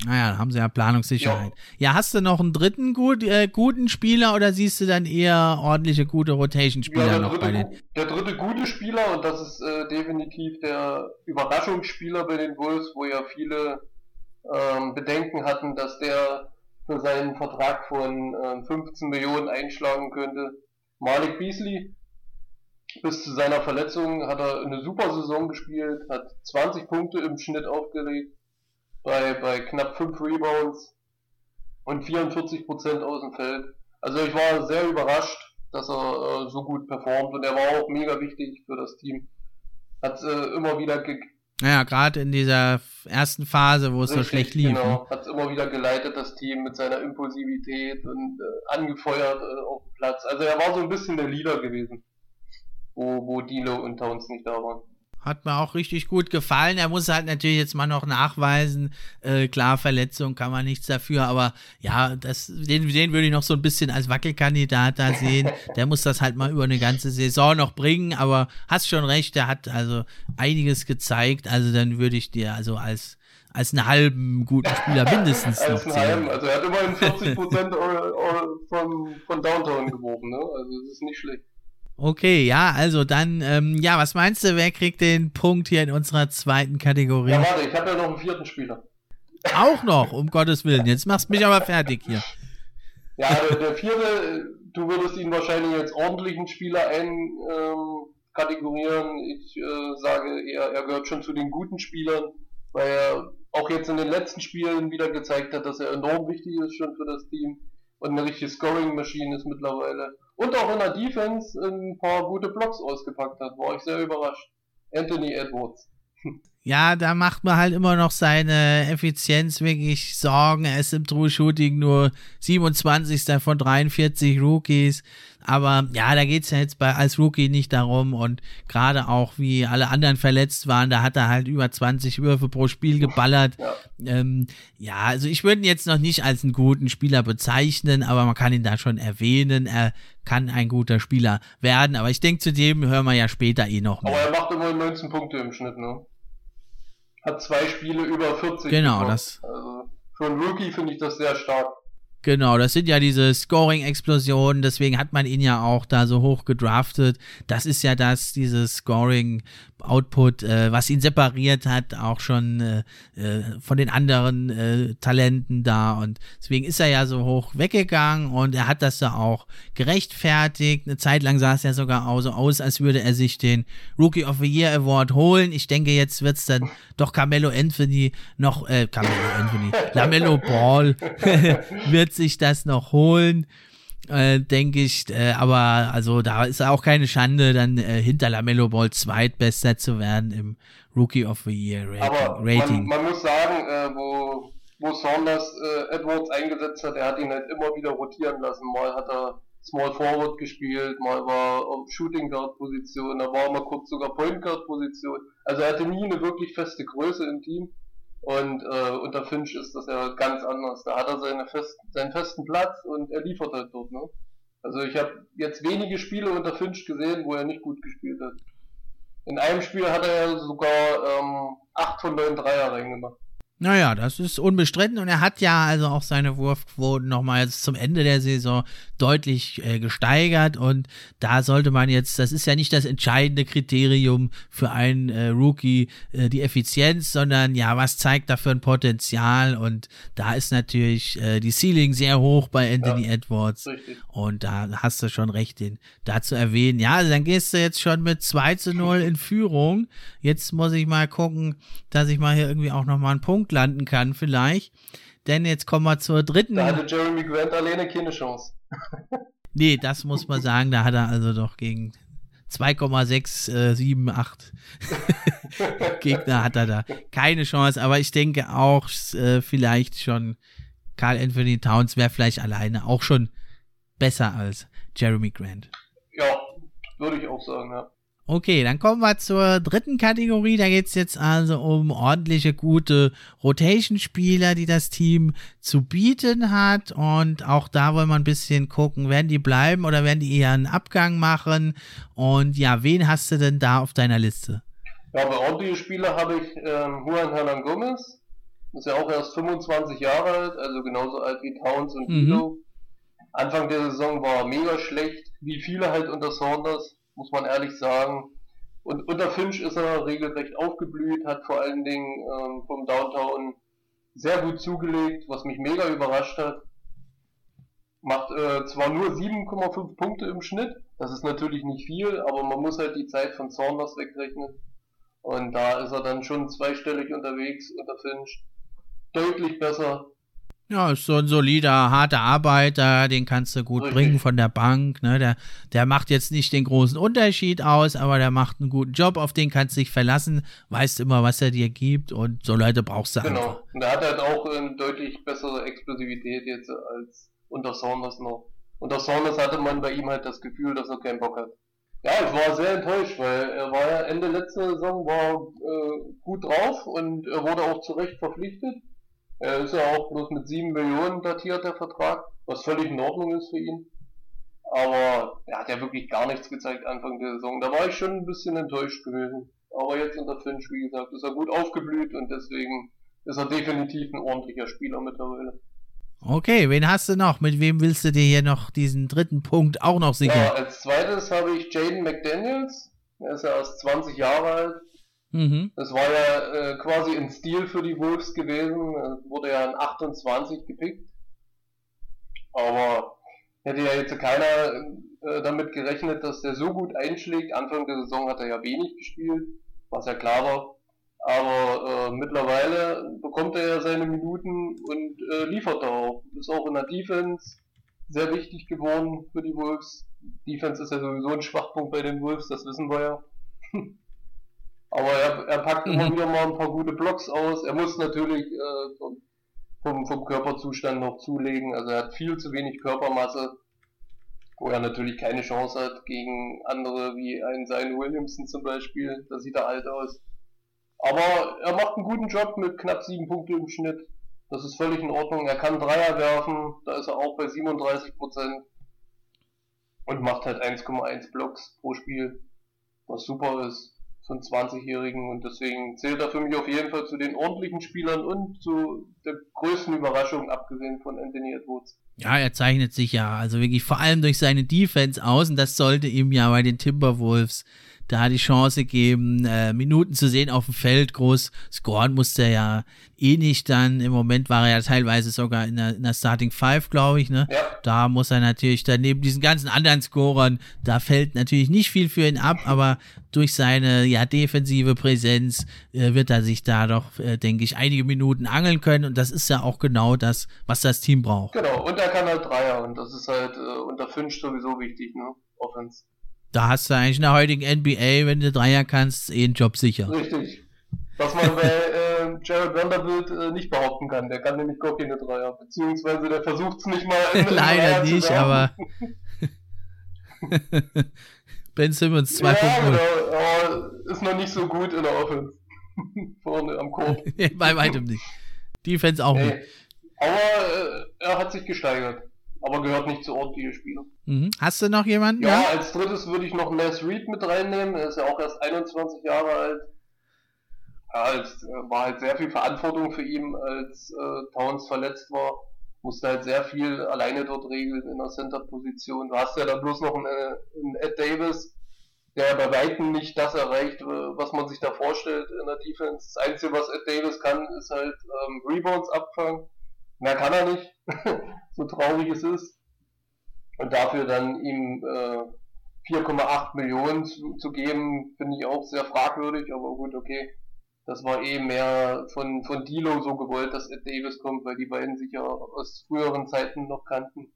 Naja, da haben sie ja Planungssicherheit. Ja, ja hast du noch einen dritten gut, äh, guten Spieler oder siehst du dann eher ordentliche, gute Rotation-Spieler ja, noch bei den? Der dritte gute Spieler und das ist äh, definitiv der Überraschungsspieler bei den Wolves, wo ja viele ähm, Bedenken hatten, dass der für seinen Vertrag von äh, 15 Millionen einschlagen könnte. Malik Beasley, bis zu seiner Verletzung hat er eine super Saison gespielt, hat 20 Punkte im Schnitt aufgelegt, bei, bei knapp 5 Rebounds und 44% aus dem Feld. Also ich war sehr überrascht, dass er äh, so gut performt und er war auch mega wichtig für das Team. Hat äh, immer wieder ge naja, gerade in dieser ersten Phase, wo es Richtig, so schlecht lief. Genau, ne? hat immer wieder geleitet, das Team mit seiner Impulsivität und äh, angefeuert äh, auf dem Platz. Also er war so ein bisschen der Leader gewesen, wo, wo Dilo und Towns nicht da waren. Hat mir auch richtig gut gefallen. Er muss halt natürlich jetzt mal noch nachweisen. Äh, klar, Verletzung kann man nichts dafür, aber ja, das, den, den würde ich noch so ein bisschen als Wackelkandidat da sehen. Der muss das halt mal über eine ganze Saison noch bringen, aber hast schon recht, der hat also einiges gezeigt. Also dann würde ich dir also als als einen halben guten Spieler mindestens als noch zählen. Halben. Also er hat immerhin 40 Prozent von, von Downtown geworfen, ne? Also das ist nicht schlecht. Okay, ja, also dann, ähm, ja, was meinst du, wer kriegt den Punkt hier in unserer zweiten Kategorie? Ja, warte, ich habe ja noch einen vierten Spieler. Auch noch, um Gottes Willen. Jetzt machst du mich aber fertig hier. Ja, der, der vierte, du würdest ihn wahrscheinlich als ordentlichen Spieler einkategorieren. Ähm, ich äh, sage eher, er gehört schon zu den guten Spielern, weil er auch jetzt in den letzten Spielen wieder gezeigt hat, dass er enorm wichtig ist schon für das Team und eine richtige Scoring-Maschine ist mittlerweile. Und auch in der Defense ein paar gute Blocks ausgepackt hat, war ich sehr überrascht. Anthony Edwards. Ja, da macht man halt immer noch seine Effizienz wirklich Sorgen. Er ist im True Shooting nur 27. von 43 Rookies. Aber ja, da geht's ja jetzt bei, als Rookie nicht darum. Und gerade auch, wie alle anderen verletzt waren, da hat er halt über 20 Würfe pro Spiel geballert. Ja, ähm, ja also ich würde ihn jetzt noch nicht als einen guten Spieler bezeichnen, aber man kann ihn da schon erwähnen. Er kann ein guter Spieler werden. Aber ich denke, zu dem hören wir ja später eh noch mehr. Aber er macht immer 19 Punkte im Schnitt, ne? Hat zwei Spiele über 40. Genau, gemacht. das. Also für einen Rookie finde ich das sehr stark. Genau, das sind ja diese Scoring-Explosionen, deswegen hat man ihn ja auch da so hoch gedraftet. Das ist ja das, dieses Scoring-Output, äh, was ihn separiert hat, auch schon äh, äh, von den anderen äh, Talenten da. Und deswegen ist er ja so hoch weggegangen und er hat das da auch gerechtfertigt. Eine Zeit lang sah es ja sogar so aus, als würde er sich den Rookie of the Year Award holen. Ich denke, jetzt wird es dann doch Carmelo Anthony noch, äh, Carmelo Anthony, Lamello Ball wird wird sich das noch holen, äh, denke ich. Äh, aber also da ist auch keine Schande, dann äh, hinter Lamello Ball zweitbester zu werden im Rookie of the Year Rating. Aber. Man, man, muss sagen, äh, wo, wo Saunders äh, Edwards eingesetzt hat, er hat ihn halt immer wieder rotieren lassen. Mal hat er Small Forward gespielt, mal war auf Shooting Guard Position, da war mal kurz sogar Point Guard Position. Also er hatte nie eine wirklich feste Größe im Team. Und äh, unter Finch ist das ja ganz anders. Da hat er seine fest, seinen festen Platz und er liefert halt dort. Ne? Also ich habe jetzt wenige Spiele unter Finch gesehen, wo er nicht gut gespielt hat. In einem Spiel hat er sogar ähm, 8 von 9 Dreier reingemacht. Naja, das ist unbestritten und er hat ja also auch seine Wurfquoten nochmal jetzt zum Ende der Saison deutlich äh, gesteigert und da sollte man jetzt, das ist ja nicht das entscheidende Kriterium für einen äh, Rookie, äh, die Effizienz, sondern ja, was zeigt da für ein Potenzial und da ist natürlich äh, die Ceiling sehr hoch bei Anthony ja, Edwards richtig. und da hast du schon recht, den da zu erwähnen. Ja, also dann gehst du jetzt schon mit 2 zu 0 in Führung. Jetzt muss ich mal gucken, dass ich mal hier irgendwie auch nochmal einen Punkt landen kann, vielleicht. Denn jetzt kommen wir zur dritten. Da hatte Jeremy Grant alleine keine Chance. nee, das muss man sagen. Da hat er also doch gegen 2,678 Gegner hat er da. Keine Chance, aber ich denke auch, äh, vielleicht schon Carl Anthony Towns wäre vielleicht alleine auch schon besser als Jeremy Grant. Ja, würde ich auch sagen, ja. Okay, dann kommen wir zur dritten Kategorie. Da geht es jetzt also um ordentliche, gute Rotation-Spieler, die das Team zu bieten hat. Und auch da wollen wir ein bisschen gucken, werden die bleiben oder werden die eher einen Abgang machen? Und ja, wen hast du denn da auf deiner Liste? Ja, bei ordentlichen Spieler habe ich ähm, Juan Hernan Gomez. Ist ja auch erst 25 Jahre alt, also genauso alt wie Towns und Guido. Mhm. Anfang der Saison war er mega schlecht, wie viele halt unter Saunders muss man ehrlich sagen. Und unter Finch ist er regelrecht aufgeblüht, hat vor allen Dingen ähm, vom Downtown sehr gut zugelegt, was mich mega überrascht hat. Macht äh, zwar nur 7,5 Punkte im Schnitt, das ist natürlich nicht viel, aber man muss halt die Zeit von Saunders wegrechnen. Und da ist er dann schon zweistellig unterwegs unter Finch. Deutlich besser ja, ist so ein solider, harter Arbeiter, den kannst du gut Richtig. bringen von der Bank. Ne? Der, der macht jetzt nicht den großen Unterschied aus, aber der macht einen guten Job, auf den kannst du dich verlassen, weißt immer, was er dir gibt und so Leute brauchst du genau. einfach. Und er hat halt auch eine deutlich bessere Explosivität jetzt als unter Saunders noch. Unter Saunders hatte man bei ihm halt das Gefühl, dass er keinen Bock hat. Ja, ich war sehr enttäuscht, weil er war ja Ende letzter Saison war äh, gut drauf und er wurde auch zu Recht verpflichtet. Er ist ja auch bloß mit 7 Millionen datiert, der Vertrag, was völlig in Ordnung ist für ihn. Aber er hat ja wirklich gar nichts gezeigt Anfang der Saison. Da war ich schon ein bisschen enttäuscht gewesen. Aber jetzt unter Finch, wie gesagt, ist er gut aufgeblüht und deswegen ist er definitiv ein ordentlicher Spieler mittlerweile. Okay, wen hast du noch? Mit wem willst du dir hier noch diesen dritten Punkt auch noch sichern? Ja, als zweites habe ich Jaden McDaniels. Er ist ja erst 20 Jahre alt. Mhm. Das war ja äh, quasi ein Stil für die Wolves gewesen. Es wurde ja in 28 gepickt. Aber hätte ja jetzt keiner äh, damit gerechnet, dass der so gut einschlägt. Anfang der Saison hat er ja wenig gespielt, was ja klar war. Aber äh, mittlerweile bekommt er ja seine Minuten und äh, liefert auch. Ist auch in der Defense sehr wichtig geworden für die Wolves. Defense ist ja sowieso ein Schwachpunkt bei den Wolves, das wissen wir ja. Aber er, er packt mhm. immer wieder mal ein paar gute Blocks aus. Er muss natürlich äh, vom, vom Körperzustand noch zulegen. Also er hat viel zu wenig Körpermasse, wo er natürlich keine Chance hat gegen andere wie einen Zion Williamson zum Beispiel. Da sieht er alt aus. Aber er macht einen guten Job mit knapp sieben Punkten im Schnitt. Das ist völlig in Ordnung. Er kann Dreier werfen, da ist er auch bei 37 Prozent. Und macht halt 1,1 Blocks pro Spiel, was super ist von 20-Jährigen und deswegen zählt er für mich auf jeden Fall zu den ordentlichen Spielern und zu der größten Überraschung, abgesehen von Anthony Edwards. Ja, er zeichnet sich ja also wirklich vor allem durch seine Defense aus und das sollte ihm ja bei den Timberwolves da die Chance geben, äh, Minuten zu sehen auf dem Feld. Groß scoren musste er ja eh nicht dann. Im Moment war er ja teilweise sogar in der, in der Starting Five, glaube ich. Ne? Ja. Da muss er natürlich dann neben diesen ganzen anderen Scorern, da fällt natürlich nicht viel für ihn ab, aber durch seine ja defensive Präsenz äh, wird er sich da doch, äh, denke ich, einige Minuten angeln können und das ist ja auch genau das, was das Team braucht. Genau, und er kann halt Dreier und das ist halt äh, unter Finch sowieso wichtig, ne? Offense. Da hast du eigentlich in der heutigen NBA, wenn du Dreier kannst, eh einen Job sicher. Richtig. Was man bei äh, Jared Vanderbilt äh, nicht behaupten kann. Der kann nämlich gar keine Dreier. Beziehungsweise der versucht es nicht mal. Leider nicht, aber. ben Simmons 2.0. Ja, genau, aber ist noch nicht so gut in der Offense. Vorne am Korb. bei weitem nicht. Defense auch nee. nicht. Aber äh, er hat sich gesteigert aber gehört nicht zu ordentlichen Spielern. Mhm. Hast du noch jemanden? Ja, ja, als drittes würde ich noch Ness Reed mit reinnehmen. Er ist ja auch erst 21 Jahre alt. Ja, es äh, war halt sehr viel Verantwortung für ihn, als äh, Towns verletzt war. Musste halt sehr viel alleine dort regeln in der Center-Position. Du hast ja dann bloß noch einen, äh, einen Ed Davis, der bei Weitem nicht das erreicht, was man sich da vorstellt in der Defense. Das Einzige, was Ed Davis kann, ist halt ähm, Rebounds abfangen. Mehr kann er nicht. so traurig es ist. Und dafür dann ihm äh, 4,8 Millionen zu, zu geben, finde ich auch sehr fragwürdig, aber gut, okay. Das war eh mehr von, von Dilo so gewollt, dass Ed Davis kommt, weil die beiden sich ja aus früheren Zeiten noch kannten.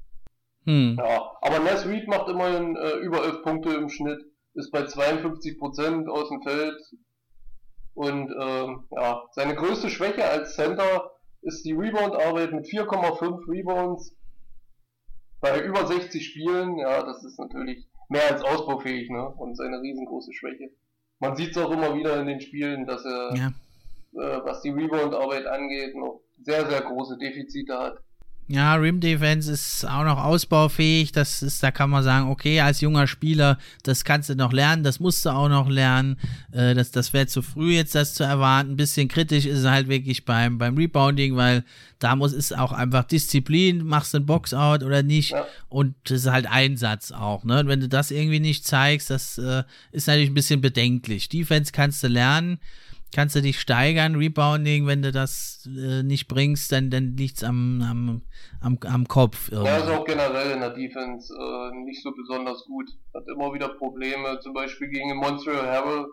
Hm. Ja, aber Ness Reed macht immerhin äh, über 11 Punkte im Schnitt. ist bei 52 Prozent aus dem Feld. Und ähm, ja, seine größte Schwäche als Center ist die Rebound-Arbeit mit 4,5 Rebounds bei über 60 Spielen. Ja, das ist natürlich mehr als ausbaufähig ne? und seine riesengroße Schwäche. Man sieht es auch immer wieder in den Spielen, dass er, ja. äh, was die Rebound-Arbeit angeht, noch sehr, sehr große Defizite hat. Ja, Rim Defense ist auch noch ausbaufähig. Das ist, da kann man sagen, okay, als junger Spieler, das kannst du noch lernen, das musst du auch noch lernen. Äh, das das wäre zu früh jetzt, das zu erwarten. Ein bisschen kritisch ist es halt wirklich beim, beim Rebounding, weil da muss es auch einfach Disziplin, machst du einen Boxout oder nicht. Ja. Und das ist halt Einsatz auch. Ne? Und wenn du das irgendwie nicht zeigst, das äh, ist natürlich ein bisschen bedenklich. Defense kannst du lernen kannst du dich steigern, Rebounding, wenn du das äh, nicht bringst, dann, dann liegt es am, am, am, am Kopf. Irgendwie. Ja, ist auch generell in der Defense äh, nicht so besonders gut. Hat immer wieder Probleme, zum Beispiel gegen Montreal Harrell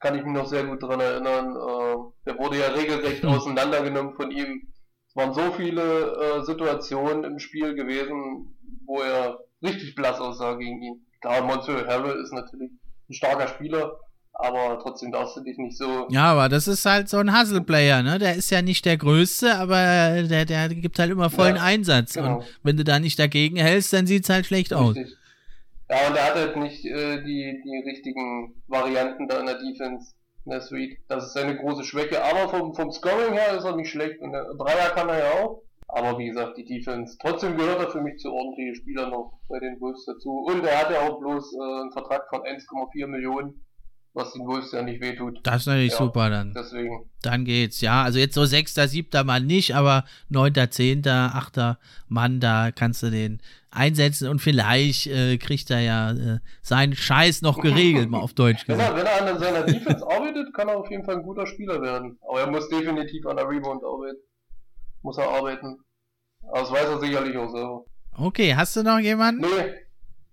kann ich mich noch sehr gut daran erinnern. Äh, der wurde ja regelrecht auseinandergenommen von ihm. Es waren so viele äh, Situationen im Spiel gewesen, wo er richtig blass aussah gegen ihn. Klar, Montreal Harrell ist natürlich ein starker Spieler, aber trotzdem darfst du dich nicht so. Ja, aber das ist halt so ein Hustle-Player, ne? Der ist ja nicht der Größte, aber der, der gibt halt immer vollen ja, Einsatz. Genau. Und wenn du da nicht dagegen hältst, dann sieht es halt schlecht Richtig. aus. Ja, und er hat halt nicht äh, die, die richtigen Varianten da in der Defense, in der Suite. Das ist seine große Schwäche. Aber vom, vom Scoring her ist er nicht schlecht. Und der Dreier kann er ja auch. Aber wie gesagt, die Defense. Trotzdem gehört er für mich zu ordentlichen Spielern noch bei den Wolves dazu. Und er hat ja auch bloß äh, einen Vertrag von 1,4 Millionen was den Wolves ja nicht wehtut. Das ist natürlich ja, super dann. Deswegen. Dann geht's, ja. Also jetzt so sechster, siebter Mann nicht, aber neunter, zehnter, achter Mann, da kannst du den einsetzen und vielleicht äh, kriegt er ja äh, seinen Scheiß noch geregelt, mal auf Deutsch gesagt. Wenn er, wenn er an seiner Defense arbeitet, kann er auf jeden Fall ein guter Spieler werden. Aber er muss definitiv an der Rebound arbeiten. Muss er arbeiten. Aber das weiß er sicherlich auch so. Okay, hast du noch jemanden? Nee,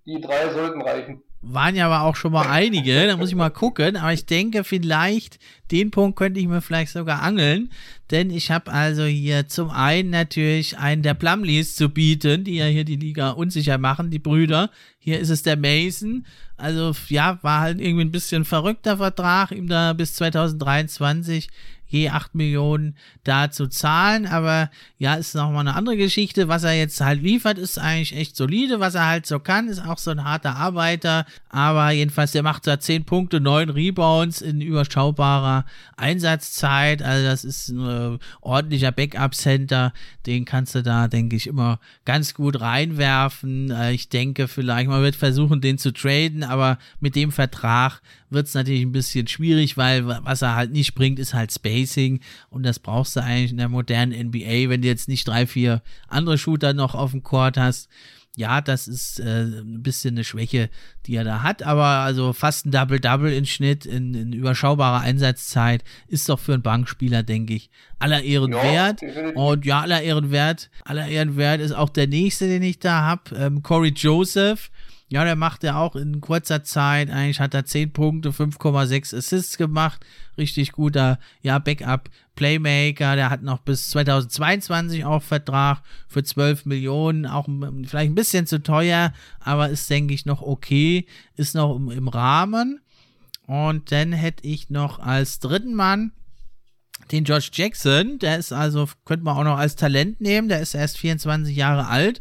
die drei sollten reichen waren ja aber auch schon mal einige, da muss ich mal gucken, aber ich denke vielleicht, den Punkt könnte ich mir vielleicht sogar angeln, denn ich habe also hier zum einen natürlich einen der Plumleys zu bieten, die ja hier die Liga unsicher machen, die Brüder. Hier ist es der Mason, also ja, war halt irgendwie ein bisschen verrückter Vertrag, ihm da bis 2023 je 8 Millionen da zu zahlen. Aber ja, ist nochmal eine andere Geschichte. Was er jetzt halt liefert, ist eigentlich echt solide. Was er halt so kann, ist auch so ein harter Arbeiter. Aber jedenfalls, der macht da 10 Punkte, 9 Rebounds in überschaubarer Einsatzzeit. Also das ist ein äh, ordentlicher Backup-Center. Den kannst du da, denke ich, immer ganz gut reinwerfen. Äh, ich denke vielleicht, man wird versuchen, den zu traden, aber mit dem Vertrag wird es natürlich ein bisschen schwierig, weil was er halt nicht bringt, ist halt Spacing und das brauchst du eigentlich in der modernen NBA, wenn du jetzt nicht drei, vier andere Shooter noch auf dem Court hast. Ja, das ist äh, ein bisschen eine Schwäche, die er da hat, aber also fast ein Double-Double in Schnitt in, in, überschaubarer Einsatzzeit ist doch für einen Bankspieler, denke ich, aller Ehren ja, wert. Und ja, aller Ehren wert, aller Ehren wert ist auch der nächste, den ich da habe, ähm, Corey Joseph ja, der macht ja auch in kurzer Zeit, eigentlich hat er 10 Punkte, 5,6 Assists gemacht. Richtig guter, ja, Backup-Playmaker. Der hat noch bis 2022 auch Vertrag für 12 Millionen. Auch vielleicht ein bisschen zu teuer, aber ist, denke ich, noch okay. Ist noch im, im Rahmen. Und dann hätte ich noch als dritten Mann den Josh Jackson. Der ist also, könnte man auch noch als Talent nehmen. Der ist erst 24 Jahre alt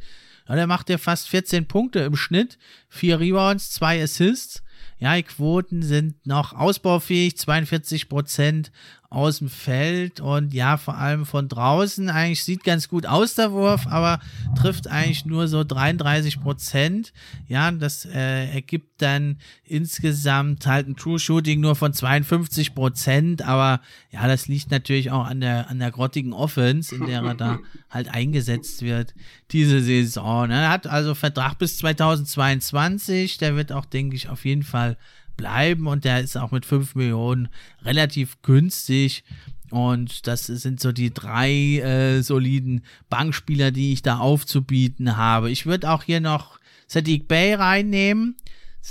ja, der macht ja fast 14 Punkte im Schnitt, vier Rebounds, zwei Assists. Ja, die Quoten sind noch ausbaufähig, 42 Prozent aus dem Feld und ja, vor allem von draußen. Eigentlich sieht ganz gut aus der Wurf, aber trifft eigentlich nur so 33 Prozent. Ja, das äh, ergibt dann insgesamt halt ein True Shooting nur von 52 Prozent, aber ja, das liegt natürlich auch an der, an der grottigen Offense, in der er da halt eingesetzt wird diese Saison. Er hat also Vertrag bis 2022, der wird auch, denke ich, auf jeden Fall bleiben und der ist auch mit 5 Millionen relativ günstig. Und das sind so die drei äh, soliden Bankspieler, die ich da aufzubieten habe. Ich würde auch hier noch Sadiq Bay reinnehmen.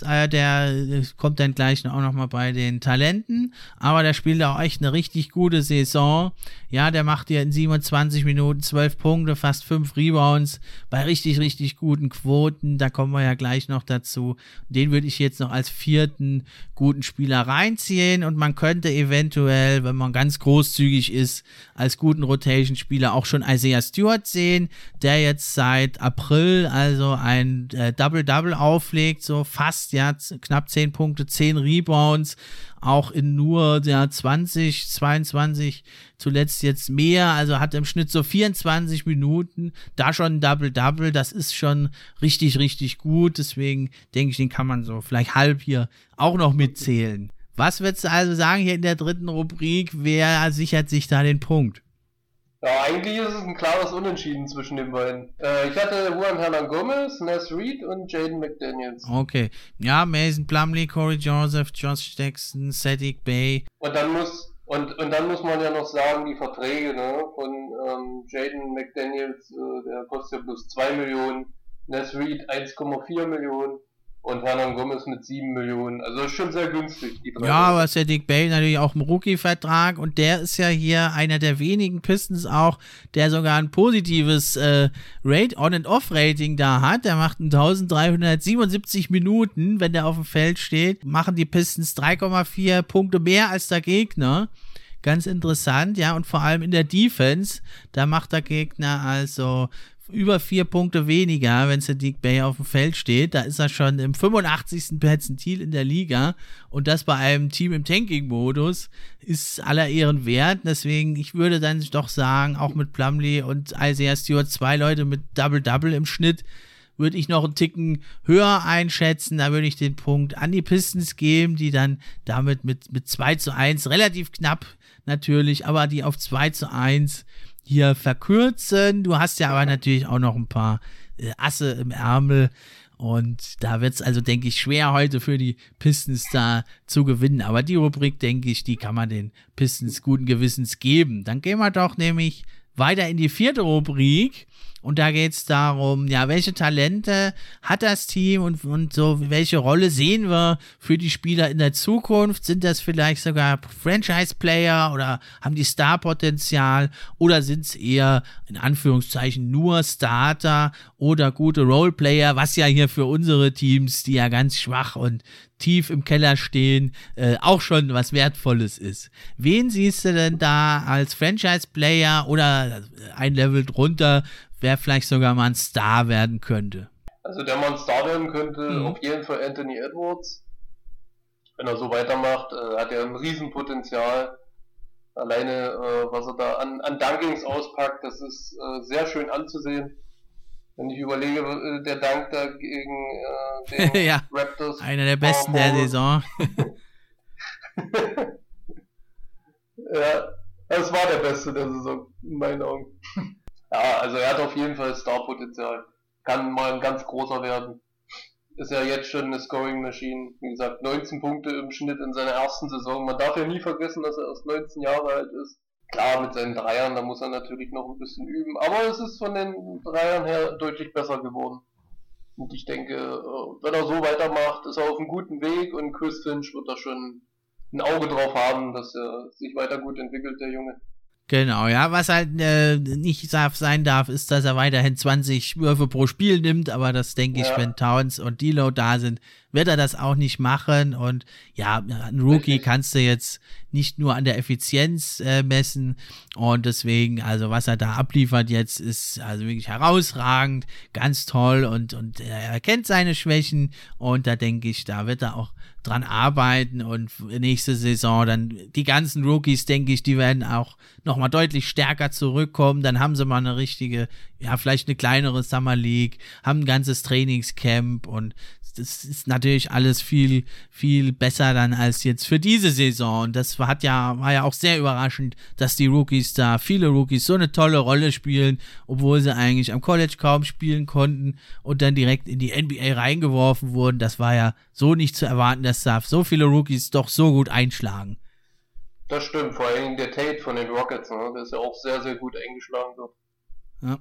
Äh, der kommt dann gleich auch nochmal bei den Talenten. Aber der spielt auch echt eine richtig gute Saison. Ja, der macht ja in 27 Minuten 12 Punkte, fast 5 Rebounds bei richtig, richtig guten Quoten. Da kommen wir ja gleich noch dazu. Den würde ich jetzt noch als vierten guten Spieler reinziehen. Und man könnte eventuell, wenn man ganz großzügig ist, als guten Rotation-Spieler auch schon Isaiah Stewart sehen, der jetzt seit April also ein äh, Double-Double auflegt, so fast, ja, knapp 10 Punkte, 10 Rebounds, auch in nur ja, 20, 22, zuletzt jetzt mehr, also hat im Schnitt so 24 Minuten, da schon ein Double-Double, das ist schon richtig, richtig gut, deswegen denke ich, den kann man so vielleicht halb hier auch noch mitzählen. Was würdest du also sagen hier in der dritten Rubrik, wer sichert sich da den Punkt? Ja, eigentlich ist es ein klares Unentschieden zwischen den beiden. Äh, ich hatte Juan Hernan Gomez, Ness Reed und Jaden McDaniels. Okay. Ja, Mason Plumley, Corey Joseph, Josh Jackson, Sadiq Bay. Und dann muss und, und dann muss man ja noch sagen, die Verträge ne, von ähm, Jaden McDaniels, äh, der kostet ja plus 2 Millionen, Ness Reed 1,4 Millionen und Hernan Gomez mit 7 Millionen. Also schon sehr günstig. ja, aber ist ja Dick Bay natürlich auch im Rookie-Vertrag und der ist ja hier einer der wenigen Pistons auch, der sogar ein positives äh, Rate, On-and-Off-Rating da hat. Der macht 1377 Minuten, wenn der auf dem Feld steht, machen die Pistons 3,4 Punkte mehr als der Gegner. Ganz interessant, ja, und vor allem in der Defense, da macht der Gegner also über vier Punkte weniger, wenn Sadiq Bay auf dem Feld steht. Da ist er schon im 85. Perzentil in der Liga und das bei einem Team im Tanking-Modus ist aller Ehren wert. Deswegen, ich würde dann doch sagen, auch mit Plumley und Isaiah Stewart zwei Leute mit Double-Double im Schnitt, würde ich noch einen Ticken höher einschätzen. Da würde ich den Punkt an die Pistons geben, die dann damit mit, mit 2 zu 1, relativ knapp natürlich, aber die auf 2 zu 1 hier verkürzen. Du hast ja aber natürlich auch noch ein paar äh, Asse im Ärmel. Und da wird es also, denke ich, schwer heute für die Pistons da zu gewinnen. Aber die Rubrik, denke ich, die kann man den Pistons guten Gewissens geben. Dann gehen wir doch nämlich weiter in die vierte Rubrik. Und da geht es darum, ja, welche Talente hat das Team und, und so, welche Rolle sehen wir für die Spieler in der Zukunft? Sind das vielleicht sogar Franchise-Player oder haben die Star-Potenzial oder sind es eher in Anführungszeichen nur Starter oder gute Roleplayer, was ja hier für unsere Teams, die ja ganz schwach und tief im Keller stehen, äh, auch schon was Wertvolles ist. Wen siehst du denn da als Franchise-Player oder ein Level drunter wer vielleicht sogar mal ein Star werden könnte. Also der mal ein Star werden könnte, mhm. auf jeden Fall Anthony Edwards. Wenn er so weitermacht, äh, hat er ein Riesenpotenzial. Alleine, äh, was er da an, an Dunkings auspackt, das ist äh, sehr schön anzusehen. Wenn ich überlege, äh, der Dank da gegen äh, den ja, Raptors. Einer der besten der Saison. ja, das war der beste der Saison, in meinen Augen. Ja, also er hat auf jeden Fall Star-Potenzial. Kann mal ein ganz großer werden. Ist ja jetzt schon eine Scoring-Maschine. Wie gesagt, 19 Punkte im Schnitt in seiner ersten Saison. Man darf ja nie vergessen, dass er erst 19 Jahre alt ist. Klar, mit seinen Dreiern, da muss er natürlich noch ein bisschen üben. Aber es ist von den Dreiern her deutlich besser geworden. Und ich denke, äh, wenn er so weitermacht, ist er auf einem guten Weg und Chris Finch wird da schon ein Auge drauf haben, dass er sich weiter gut entwickelt, der Junge. Genau, ja, was halt äh, nicht sein darf, ist, dass er weiterhin 20 Würfe pro Spiel nimmt, aber das denke ich, ja. wenn Towns und Dilo da sind, wird er das auch nicht machen und ja, ein Rookie kannst du jetzt nicht nur an der Effizienz äh, messen. Und deswegen, also was er da abliefert jetzt, ist also wirklich herausragend, ganz toll und, und er erkennt seine Schwächen. Und da denke ich, da wird er auch dran arbeiten. Und nächste Saison dann die ganzen Rookies, denke ich, die werden auch nochmal deutlich stärker zurückkommen. Dann haben sie mal eine richtige, ja, vielleicht eine kleinere Summer League, haben ein ganzes Trainingscamp und das ist natürlich alles viel, viel besser dann als jetzt für diese Saison. Und das hat ja, war ja auch sehr überraschend, dass die Rookies da, viele Rookies, so eine tolle Rolle spielen, obwohl sie eigentlich am College kaum spielen konnten und dann direkt in die NBA reingeworfen wurden. Das war ja so nicht zu erwarten, dass da so viele Rookies doch so gut einschlagen. Das stimmt, vor allem der Tate von den Rockets, ne? der ist ja auch sehr, sehr gut eingeschlagen dort. Ja.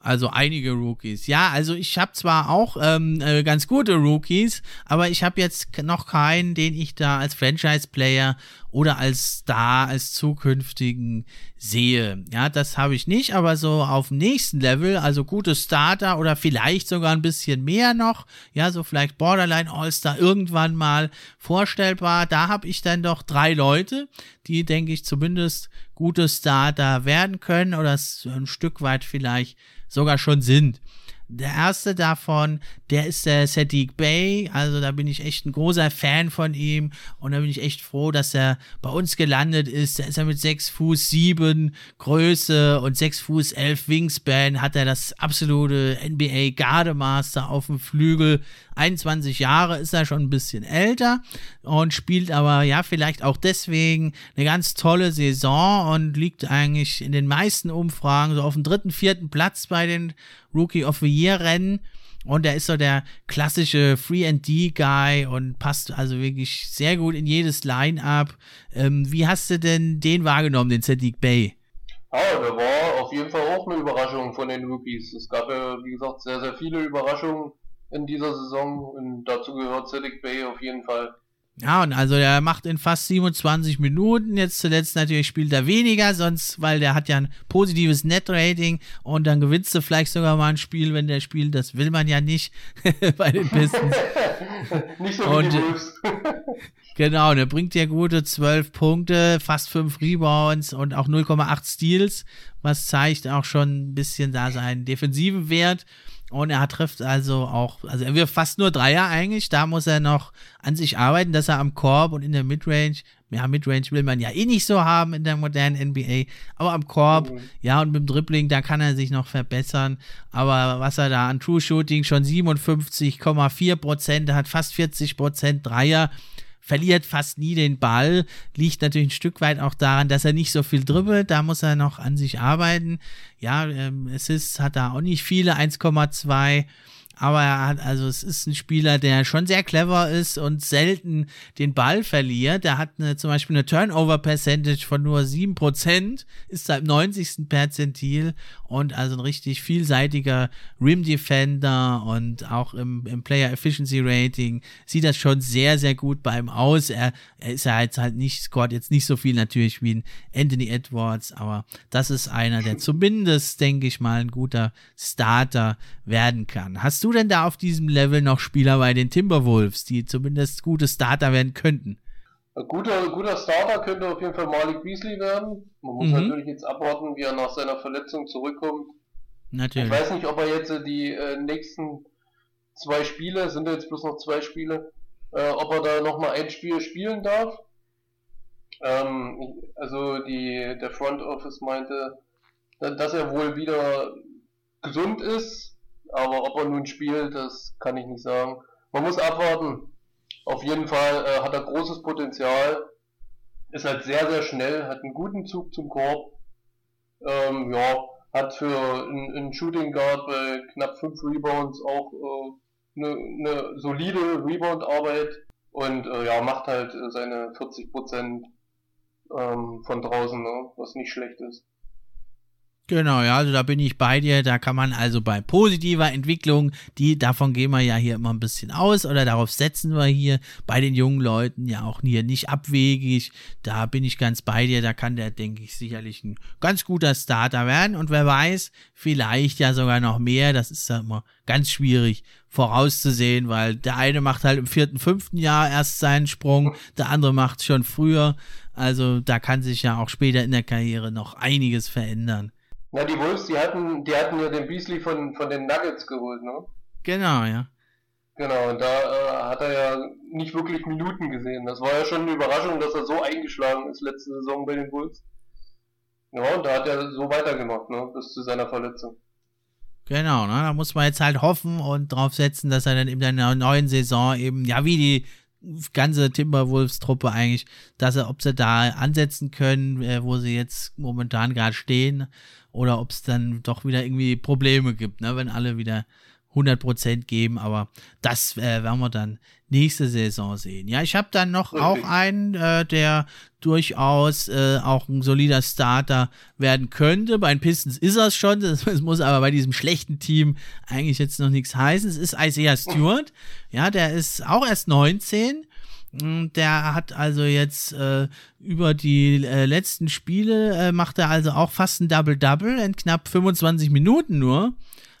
Also einige Rookies. Ja, also ich habe zwar auch ähm, äh, ganz gute Rookies, aber ich habe jetzt noch keinen, den ich da als Franchise-Player oder als Star, als zukünftigen sehe. Ja, das habe ich nicht, aber so auf dem nächsten Level, also gute Starter oder vielleicht sogar ein bisschen mehr noch, ja, so vielleicht Borderline All-Star irgendwann mal vorstellbar. Da habe ich dann doch drei Leute, die, denke ich, zumindest gute Starter werden können oder ein Stück weit vielleicht sogar schon sind. Der erste davon, der ist der Sadiq Bay. Also da bin ich echt ein großer Fan von ihm. Und da bin ich echt froh, dass er bei uns gelandet ist. Da ist er mit 6 Fuß 7 Größe und 6 Fuß 11 Wingspan. Hat er das absolute NBA Gardemaster auf dem Flügel. 21 Jahre ist er schon ein bisschen älter und spielt aber ja vielleicht auch deswegen eine ganz tolle Saison und liegt eigentlich in den meisten Umfragen so auf dem dritten, vierten Platz bei den Rookie of the Year Rennen. Und er ist so der klassische Free-and-D-Guy und passt also wirklich sehr gut in jedes Line-Up. Ähm, wie hast du denn den wahrgenommen, den Sadiq Bay? Ja, der war auf jeden Fall auch eine Überraschung von den Rookies. Es gab ja, wie gesagt, sehr, sehr viele Überraschungen in dieser Saison und dazu gehört Sadiq Bay auf jeden Fall. Ja, und also der macht in fast 27 Minuten. Jetzt zuletzt natürlich spielt er weniger, sonst, weil der hat ja ein positives Net-Rating und dann gewinnst du vielleicht sogar mal ein Spiel, wenn der spielt. Das will man ja nicht bei den Pistons. nicht so und, wie Genau, der bringt ja gute 12 Punkte, fast 5 Rebounds und auch 0,8 Steals, was zeigt auch schon ein bisschen da seinen defensiven Wert. Und er trifft also auch, also er wirft fast nur Dreier eigentlich. Da muss er noch an sich arbeiten, dass er am Korb und in der Midrange, ja, Midrange will man ja eh nicht so haben in der modernen NBA, aber am Korb, mhm. ja, und mit dem Dribbling, da kann er sich noch verbessern. Aber was er da an True Shooting schon 57,4 Prozent, hat fast 40 Prozent Dreier verliert fast nie den Ball. Liegt natürlich ein Stück weit auch daran, dass er nicht so viel dribbelt. Da muss er noch an sich arbeiten. Ja, ähm, ist, hat da auch nicht viele, 1,2 aber er hat, also es ist ein Spieler, der schon sehr clever ist und selten den Ball verliert. Er hat eine, zum Beispiel eine Turnover-Percentage von nur 7%, ist da im 90. Perzentil und also ein richtig vielseitiger Rim-Defender und auch im, im Player Efficiency Rating sieht das schon sehr, sehr gut bei ihm aus. Er, er ist ja jetzt halt nicht, scored jetzt nicht so viel natürlich wie ein Anthony Edwards, aber das ist einer, der zumindest, denke ich mal, ein guter Starter werden kann. Hast du denn da auf diesem Level noch Spieler bei den Timberwolves, die zumindest gute Starter werden könnten? Ein guter, guter Starter könnte auf jeden Fall Malik Beasley werden. Man muss mhm. natürlich jetzt abwarten, wie er nach seiner Verletzung zurückkommt. Natürlich. Ich weiß nicht, ob er jetzt die äh, nächsten zwei Spiele, sind jetzt bloß noch zwei Spiele, äh, ob er da nochmal ein Spiel spielen darf. Ähm, also die, der Front Office meinte, dass er wohl wieder gesund ist, aber ob er nun spielt, das kann ich nicht sagen. Man muss abwarten. Auf jeden Fall äh, hat er großes Potenzial, ist halt sehr, sehr schnell, hat einen guten Zug zum Korb, ähm, ja, hat für einen Shooting Guard bei knapp 5 Rebounds auch äh, eine, eine solide Rebound-Arbeit und äh, ja, macht halt seine 40% ähm, von draußen, ne, was nicht schlecht ist. Genau, ja, also da bin ich bei dir. Da kann man also bei positiver Entwicklung, die, davon gehen wir ja hier immer ein bisschen aus oder darauf setzen wir hier bei den jungen Leuten ja auch hier nicht abwegig. Da bin ich ganz bei dir. Da kann der, denke ich, sicherlich ein ganz guter Starter werden. Und wer weiß, vielleicht ja sogar noch mehr. Das ist ja immer ganz schwierig vorauszusehen, weil der eine macht halt im vierten, fünften Jahr erst seinen Sprung, der andere macht schon früher. Also da kann sich ja auch später in der Karriere noch einiges verändern. Na, die Wolves, die hatten, die hatten ja den Beasley von, von den Nuggets geholt, ne? Genau, ja. Genau, und da äh, hat er ja nicht wirklich Minuten gesehen. Das war ja schon eine Überraschung, dass er so eingeschlagen ist letzte Saison bei den Bulls. Ja, und da hat er so weitergemacht, ne, bis zu seiner Verletzung. Genau, ne, da muss man jetzt halt hoffen und drauf setzen, dass er dann in der neuen Saison eben, ja, wie die ganze Timberwolves-Truppe eigentlich, dass er, ob sie da ansetzen können, äh, wo sie jetzt momentan gerade stehen, oder ob es dann doch wieder irgendwie Probleme gibt, ne, wenn alle wieder 100% geben, aber das äh, werden wir dann nächste Saison sehen. Ja, ich habe dann noch okay. auch einen, äh, der durchaus äh, auch ein solider Starter werden könnte. Bei den Pistons ist er es schon, das, das, muss aber bei diesem schlechten Team eigentlich jetzt noch nichts heißen. Es ist Isaiah Stewart, ja, der ist auch erst 19. Hm, der hat also jetzt äh, über die äh, letzten Spiele äh, macht er also auch fast ein Double-Double in knapp 25 Minuten nur.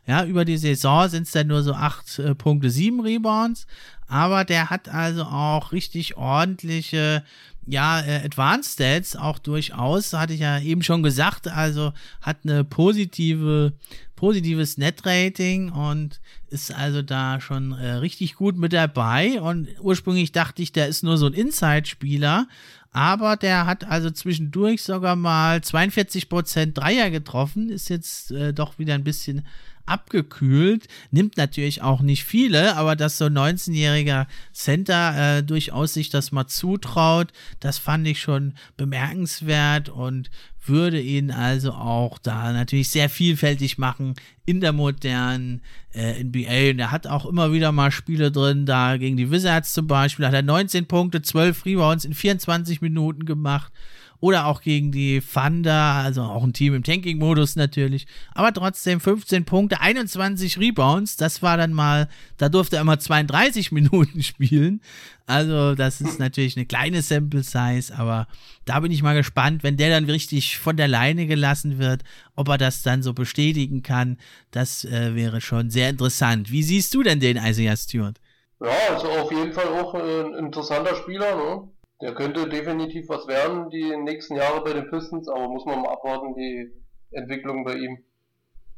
Ja, über die Saison sind es dann nur so 8 äh, Punkte, 7 Rebounds. Aber der hat also auch richtig ordentliche, ja, äh, Advanced Stats auch durchaus, hatte ich ja eben schon gesagt, also hat eine positive, positives Net-Rating und ist also da schon äh, richtig gut mit dabei. Und ursprünglich dachte ich, der ist nur so ein Inside-Spieler, aber der hat also zwischendurch sogar mal 42% Dreier getroffen, ist jetzt äh, doch wieder ein bisschen abgekühlt. Nimmt natürlich auch nicht viele, aber dass so ein 19-jähriger Center äh, durchaus sich das mal zutraut, das fand ich schon bemerkenswert und würde ihn also auch da natürlich sehr vielfältig machen in der modernen äh, NBA. Und er hat auch immer wieder mal Spiele drin, da gegen die Wizards zum Beispiel, hat er 19 Punkte, 12 Rebounds in 24 Minuten gemacht oder auch gegen die Thunder, also auch ein Team im Tanking-Modus natürlich. Aber trotzdem 15 Punkte, 21 Rebounds. Das war dann mal, da durfte er immer 32 Minuten spielen. Also, das ist natürlich eine kleine Sample Size, aber da bin ich mal gespannt, wenn der dann richtig von der Leine gelassen wird, ob er das dann so bestätigen kann. Das äh, wäre schon sehr interessant. Wie siehst du denn den Isaiah Stewart? Ja, also auf jeden Fall auch ein interessanter Spieler, ne? Der könnte definitiv was werden die nächsten Jahre bei den Pistons, aber muss man mal abwarten, die Entwicklung bei ihm.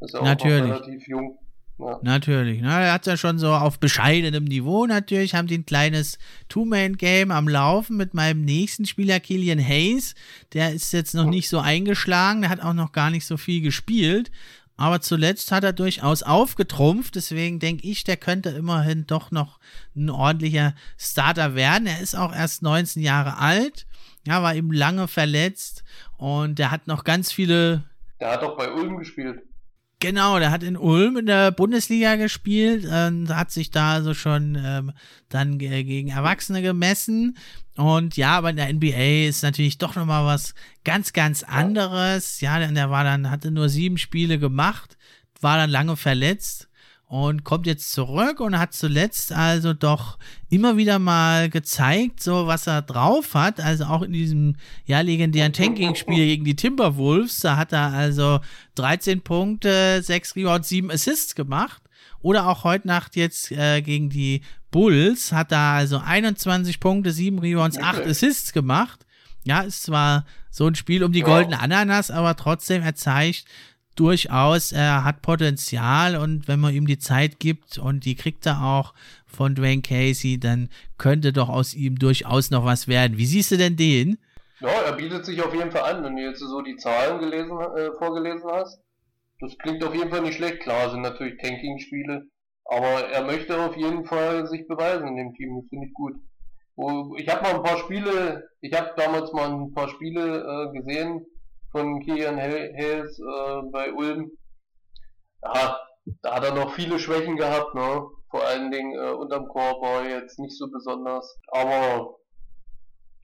Ist ja auch Natürlich. relativ jung. Ja. Natürlich. Na, er hat ja schon so auf bescheidenem Niveau natürlich, haben die ein kleines Two-Man-Game am Laufen mit meinem nächsten Spieler, Killian Hayes. Der ist jetzt noch nicht so eingeschlagen, der hat auch noch gar nicht so viel gespielt. Aber zuletzt hat er durchaus aufgetrumpft. Deswegen denke ich, der könnte immerhin doch noch ein ordentlicher Starter werden. Er ist auch erst 19 Jahre alt. Ja, war eben lange verletzt. Und der hat noch ganz viele. Der hat doch bei Ulm gespielt. Genau, der hat in Ulm in der Bundesliga gespielt und hat sich da also schon ähm, dann gegen Erwachsene gemessen. Und ja, aber in der NBA ist natürlich doch nochmal was ganz, ganz anderes. Ja, denn der war dann, hatte nur sieben Spiele gemacht, war dann lange verletzt und kommt jetzt zurück und hat zuletzt also doch immer wieder mal gezeigt, so was er drauf hat. Also auch in diesem ja legendären Tanking-Spiel gegen die Timberwolves, da hat er also 13 Punkte, 6 Rebounds, 7 Assists gemacht. Oder auch heute Nacht jetzt äh, gegen die Bulls hat er also 21 Punkte, 7 Rebounds, 8 Assists gemacht. Ja, ist zwar so ein Spiel um die goldene Ananas, aber trotzdem er zeigt, durchaus, er hat Potenzial und wenn man ihm die Zeit gibt und die kriegt er auch von Dwayne Casey, dann könnte doch aus ihm durchaus noch was werden. Wie siehst du denn den? Ja, er bietet sich auf jeden Fall an, wenn du jetzt so die Zahlen gelesen, äh, vorgelesen hast. Das klingt auf jeden Fall nicht schlecht. Klar, sind natürlich Tanking-Spiele, aber er möchte auf jeden Fall sich beweisen in dem Team. Das finde ich gut. Ich habe mal ein paar Spiele, ich habe damals mal ein paar Spiele äh, gesehen, von Kian Hayes äh, bei Ulm. Ja, da hat er noch viele Schwächen gehabt, ne? Vor allen Dingen äh, unterm Korb war er jetzt nicht so besonders. Aber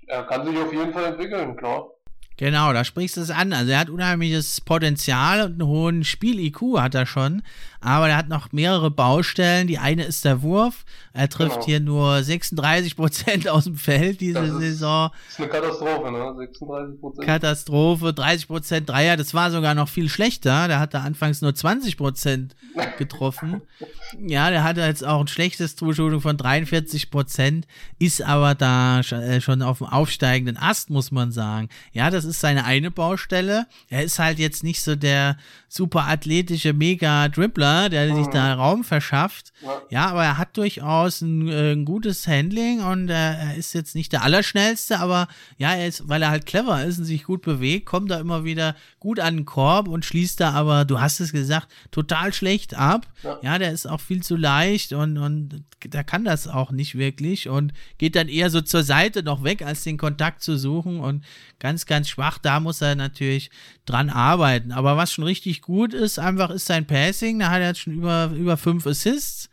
er kann sich auf jeden Fall entwickeln, klar. Genau, da sprichst du es an. Also er hat unheimliches Potenzial und einen hohen Spiel-IQ hat er schon. Aber er hat noch mehrere Baustellen. Die eine ist der Wurf. Er trifft genau. hier nur 36 Prozent aus dem Feld diese das ist, Saison. Das ist eine Katastrophe, ne? 36 Prozent. Katastrophe. 30 Prozent Dreier. Das war sogar noch viel schlechter. Der hatte anfangs nur 20 Prozent getroffen. ja, der hatte jetzt auch ein schlechtes True von 43 Prozent. Ist aber da äh, schon auf dem aufsteigenden Ast, muss man sagen. Ja, das ist seine eine Baustelle. Er ist halt jetzt nicht so der super athletische Mega-Dribbler, der mhm. sich da Raum verschafft. Ja. ja, aber er hat durchaus ein, äh, ein gutes Handling und äh, er ist jetzt nicht der Allerschnellste, aber ja, er ist, weil er halt clever ist und sich gut bewegt, kommt er immer wieder gut an den Korb und schließt da aber, du hast es gesagt, total schlecht ab. Ja, ja der ist auch viel zu leicht und, und der kann das auch nicht wirklich und geht dann eher so zur Seite noch weg, als den Kontakt zu suchen und ganz, ganz schwach, da muss er natürlich dran arbeiten. Aber was schon richtig gut ist, einfach ist sein Passing. Da hat er jetzt schon über, über fünf Assists.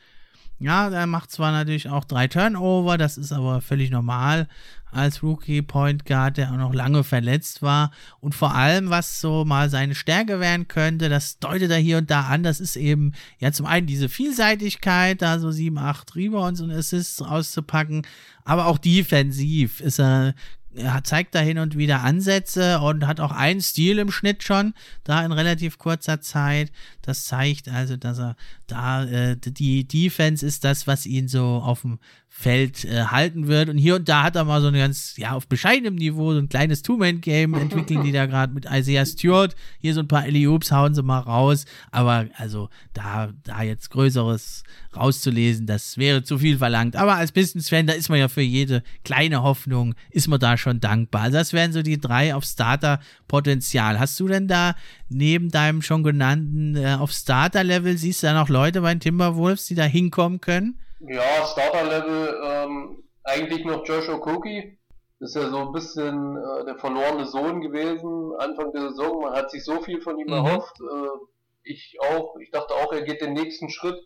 Ja, er macht zwar natürlich auch drei Turnover, das ist aber völlig normal als Rookie Point Guard, der auch noch lange verletzt war. Und vor allem, was so mal seine Stärke werden könnte, das deutet er hier und da an. Das ist eben ja zum einen diese Vielseitigkeit, da so sieben, acht Rebounds und Assists rauszupacken, aber auch defensiv ist er er zeigt da hin und wieder Ansätze und hat auch einen Stil im Schnitt schon, da in relativ kurzer Zeit. Das zeigt also, dass er da, äh, die Defense ist das, was ihn so auf dem Feld äh, halten wird. Und hier und da hat er mal so ein ganz, ja, auf bescheidenem Niveau so ein kleines Two-Man-Game entwickeln, die da gerade mit Isaiah Stewart. Hier so ein paar Eliups hauen sie mal raus. Aber also da, da jetzt Größeres rauszulesen, das wäre zu viel verlangt. Aber als Pistons-Fan, da ist man ja für jede kleine Hoffnung, ist man da schon dankbar. Also das wären so die drei auf Starter-Potenzial. Hast du denn da neben deinem schon genannten äh, auf Starter-Level, siehst du da noch Leute bei den Timberwolves, die da hinkommen können? Ja, Starter-Level ähm, eigentlich noch Josh Okoki. Ist ja so ein bisschen äh, der verlorene Sohn gewesen Anfang der Saison. Man hat sich so viel von ihm mhm. erhofft. Äh, ich auch. Ich dachte auch, er geht den nächsten Schritt.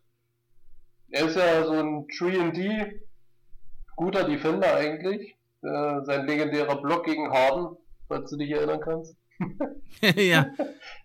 Er ist ja so ein 3D, guter Defender eigentlich. Äh, sein legendärer Block gegen Harden, falls du dich erinnern kannst. ja.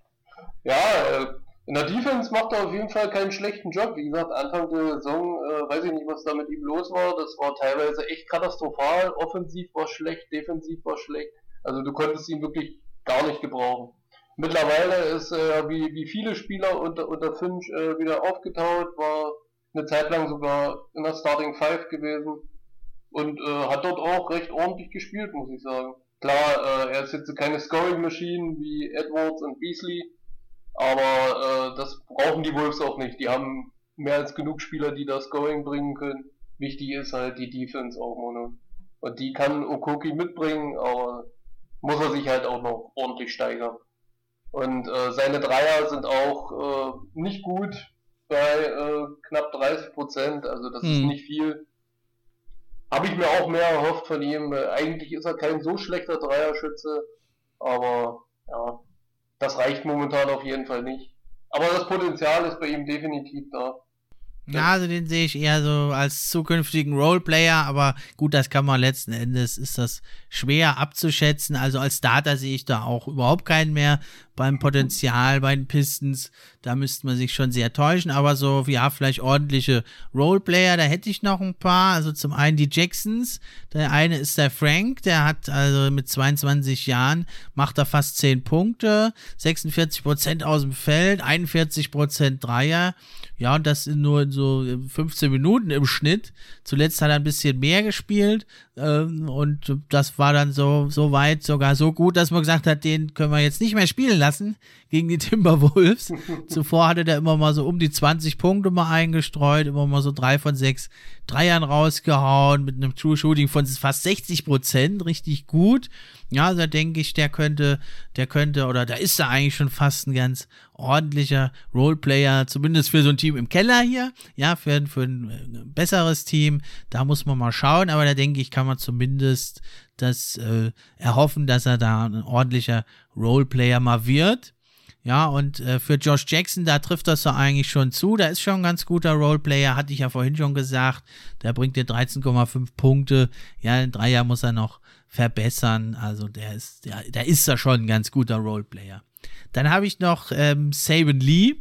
ja, äh, in der Defense macht er auf jeden Fall keinen schlechten Job. Wie gesagt, Anfang der Saison äh, weiß ich nicht, was da mit ihm los war. Das war teilweise echt katastrophal. Offensiv war schlecht, defensiv war schlecht. Also du konntest ihn wirklich gar nicht gebrauchen. Mittlerweile ist er äh, wie, wie viele Spieler unter, unter Finch äh, wieder aufgetaut, war eine Zeit lang sogar in der Starting Five gewesen und äh, hat dort auch recht ordentlich gespielt, muss ich sagen. Klar, äh, er ist jetzt keine Scoring Machine wie Edwards und Beasley, aber äh, das brauchen die Wolves auch nicht. Die haben mehr als genug Spieler, die das Going bringen können. Wichtig ist halt die Defense auch nur. Und die kann Okoki mitbringen, aber muss er sich halt auch noch ordentlich steigern. Und äh, seine Dreier sind auch äh, nicht gut bei äh, knapp 30 Prozent, also das hm. ist nicht viel. Habe ich mir auch mehr erhofft von ihm. Eigentlich ist er kein so schlechter Dreierschütze, aber ja, das reicht momentan auf jeden Fall nicht. Aber das Potenzial ist bei ihm definitiv da. Ja, also den sehe ich eher so als zukünftigen Roleplayer, aber gut, das kann man letzten Endes, ist das schwer abzuschätzen. Also als Starter sehe ich da auch überhaupt keinen mehr beim Potenzial bei den Pistons. Da müsste man sich schon sehr täuschen, aber so, ja, vielleicht ordentliche Roleplayer, da hätte ich noch ein paar. Also zum einen die Jacksons. Der eine ist der Frank, der hat also mit 22 Jahren, macht er fast 10 Punkte, 46 Prozent aus dem Feld, 41 Prozent Dreier. Ja, und das nur in so 15 Minuten im Schnitt. Zuletzt hat er ein bisschen mehr gespielt. Ähm, und das war dann so, so weit, sogar so gut, dass man gesagt hat, den können wir jetzt nicht mehr spielen lassen gegen die Timberwolves. Zuvor hatte der immer mal so um die 20 Punkte mal eingestreut, immer mal so drei von sechs Dreiern rausgehauen, mit einem True Shooting von fast 60 Prozent, richtig gut. Ja, da denke ich, der könnte, der könnte, oder da ist er eigentlich schon fast ein ganz ordentlicher Roleplayer, zumindest für so ein Team im Keller hier, ja, für, für ein äh, besseres Team. Da muss man mal schauen, aber da denke ich, kann man zumindest das äh, erhoffen, dass er da ein ordentlicher Roleplayer mal wird. Ja, und äh, für Josh Jackson, da trifft das so eigentlich schon zu. Da ist schon ein ganz guter Roleplayer, hatte ich ja vorhin schon gesagt. Der bringt dir 13,5 Punkte. Ja, in drei Jahren muss er noch verbessern. Also der ist, der, der ist da schon ein ganz guter Roleplayer. Dann habe ich noch ähm, Saban Lee.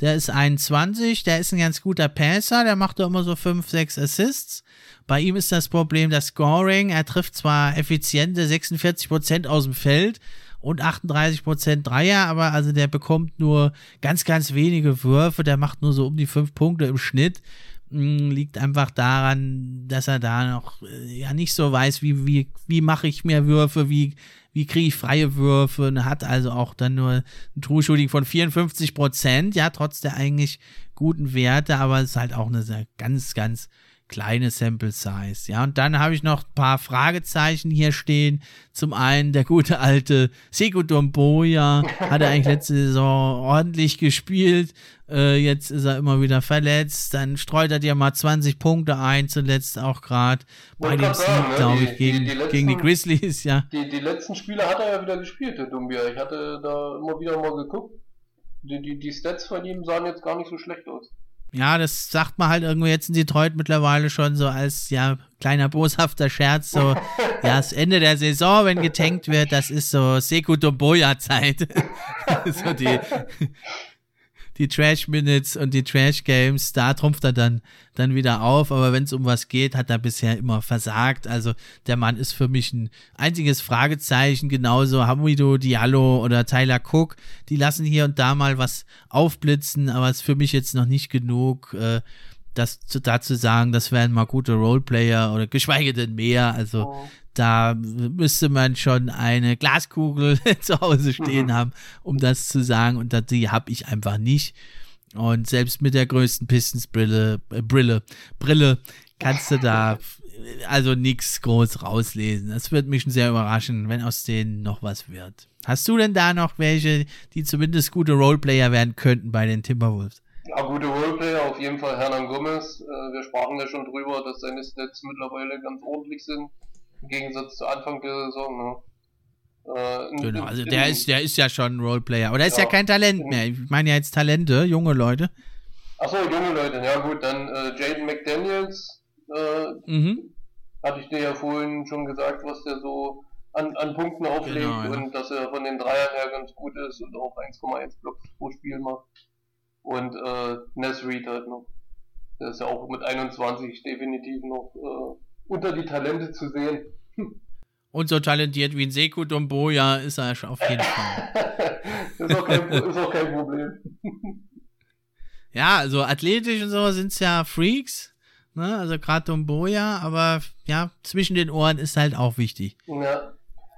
Der ist 21, der ist ein ganz guter Passer, der macht da immer so 5, 6 Assists. Bei ihm ist das Problem das Scoring. Er trifft zwar effiziente 46% aus dem Feld, und 38% Dreier, aber also der bekommt nur ganz, ganz wenige Würfe, der macht nur so um die 5 Punkte im Schnitt. Hm, liegt einfach daran, dass er da noch äh, ja nicht so weiß, wie, wie, wie mache ich mehr Würfe, wie, wie kriege ich freie Würfe und hat also auch dann nur ein True Shooting von 54% ja, trotz der eigentlich guten Werte, aber es ist halt auch eine sehr, ganz, ganz kleine Sample Size. Ja, und dann habe ich noch ein paar Fragezeichen hier stehen. Zum einen der gute alte Sekou Domboya hat er eigentlich letzte Saison ordentlich gespielt. Äh, jetzt ist er immer wieder verletzt. Dann streut er dir mal 20 Punkte ein, zuletzt auch gerade bei dem Sieg, ne? glaube ich, gegen die, die, letzten, gegen die Grizzlies, ja. Die, die letzten Spiele hat er ja wieder gespielt, der Dumbia. Ich hatte da immer wieder mal geguckt. Die, die, die Stats von ihm sahen jetzt gar nicht so schlecht aus. Ja, das sagt man halt irgendwo jetzt in Detroit mittlerweile schon so als ja kleiner boshafter Scherz. So, ja, das Ende der Saison, wenn getankt wird, das ist so Seku Domboya-Zeit. so die, die Trash Minutes und die Trash Games, da trumpft er dann, dann wieder auf. Aber wenn es um was geht, hat er bisher immer versagt. Also der Mann ist für mich ein einziges Fragezeichen. Genauso Hamidou Diallo oder Tyler Cook, die lassen hier und da mal was aufblitzen, aber es ist für mich jetzt noch nicht genug. Äh, das zu, dazu sagen, das wären mal gute Roleplayer oder geschweige denn mehr. Also oh da müsste man schon eine Glaskugel zu Hause stehen mhm. haben, um das zu sagen. Und die habe ich einfach nicht. Und selbst mit der größten Pistons-Brille, äh, Brille, Brille, kannst du da also nichts groß rauslesen. Das wird mich schon sehr überraschen, wenn aus denen noch was wird. Hast du denn da noch welche, die zumindest gute Roleplayer werden könnten bei den Timberwolves? Ja, gute Roleplayer, auf jeden Fall Hernan Gomez. Äh, wir sprachen ja schon drüber, dass seine Stats mittlerweile ganz ordentlich sind. Im Gegensatz zu Anfang der Saison, ne? Äh, genau, also der ist, der ist ja schon ein Roleplayer. Aber der ist ja, ja kein Talent mehr. Ich meine ja jetzt Talente, junge Leute. Achso, junge Leute, ja gut, dann äh, Jaden McDaniels, äh, mhm. hatte ich dir ja vorhin schon gesagt, was der so an, an Punkten auflegt genau, ja. und dass er von den Dreiern her ganz gut ist und auch 1,1 Blocks pro Spiel macht. Und äh, Ness Reed halt noch. Der ist ja auch mit 21 definitiv noch äh, unter die Talente zu sehen. Und so talentiert wie ein Seku Domboja ist er auf jeden Fall. ist, auch kein, ist auch kein Problem. ja, also athletisch und so sind es ja Freaks. Ne? Also gerade Domboja, aber ja, zwischen den Ohren ist halt auch wichtig. Ja.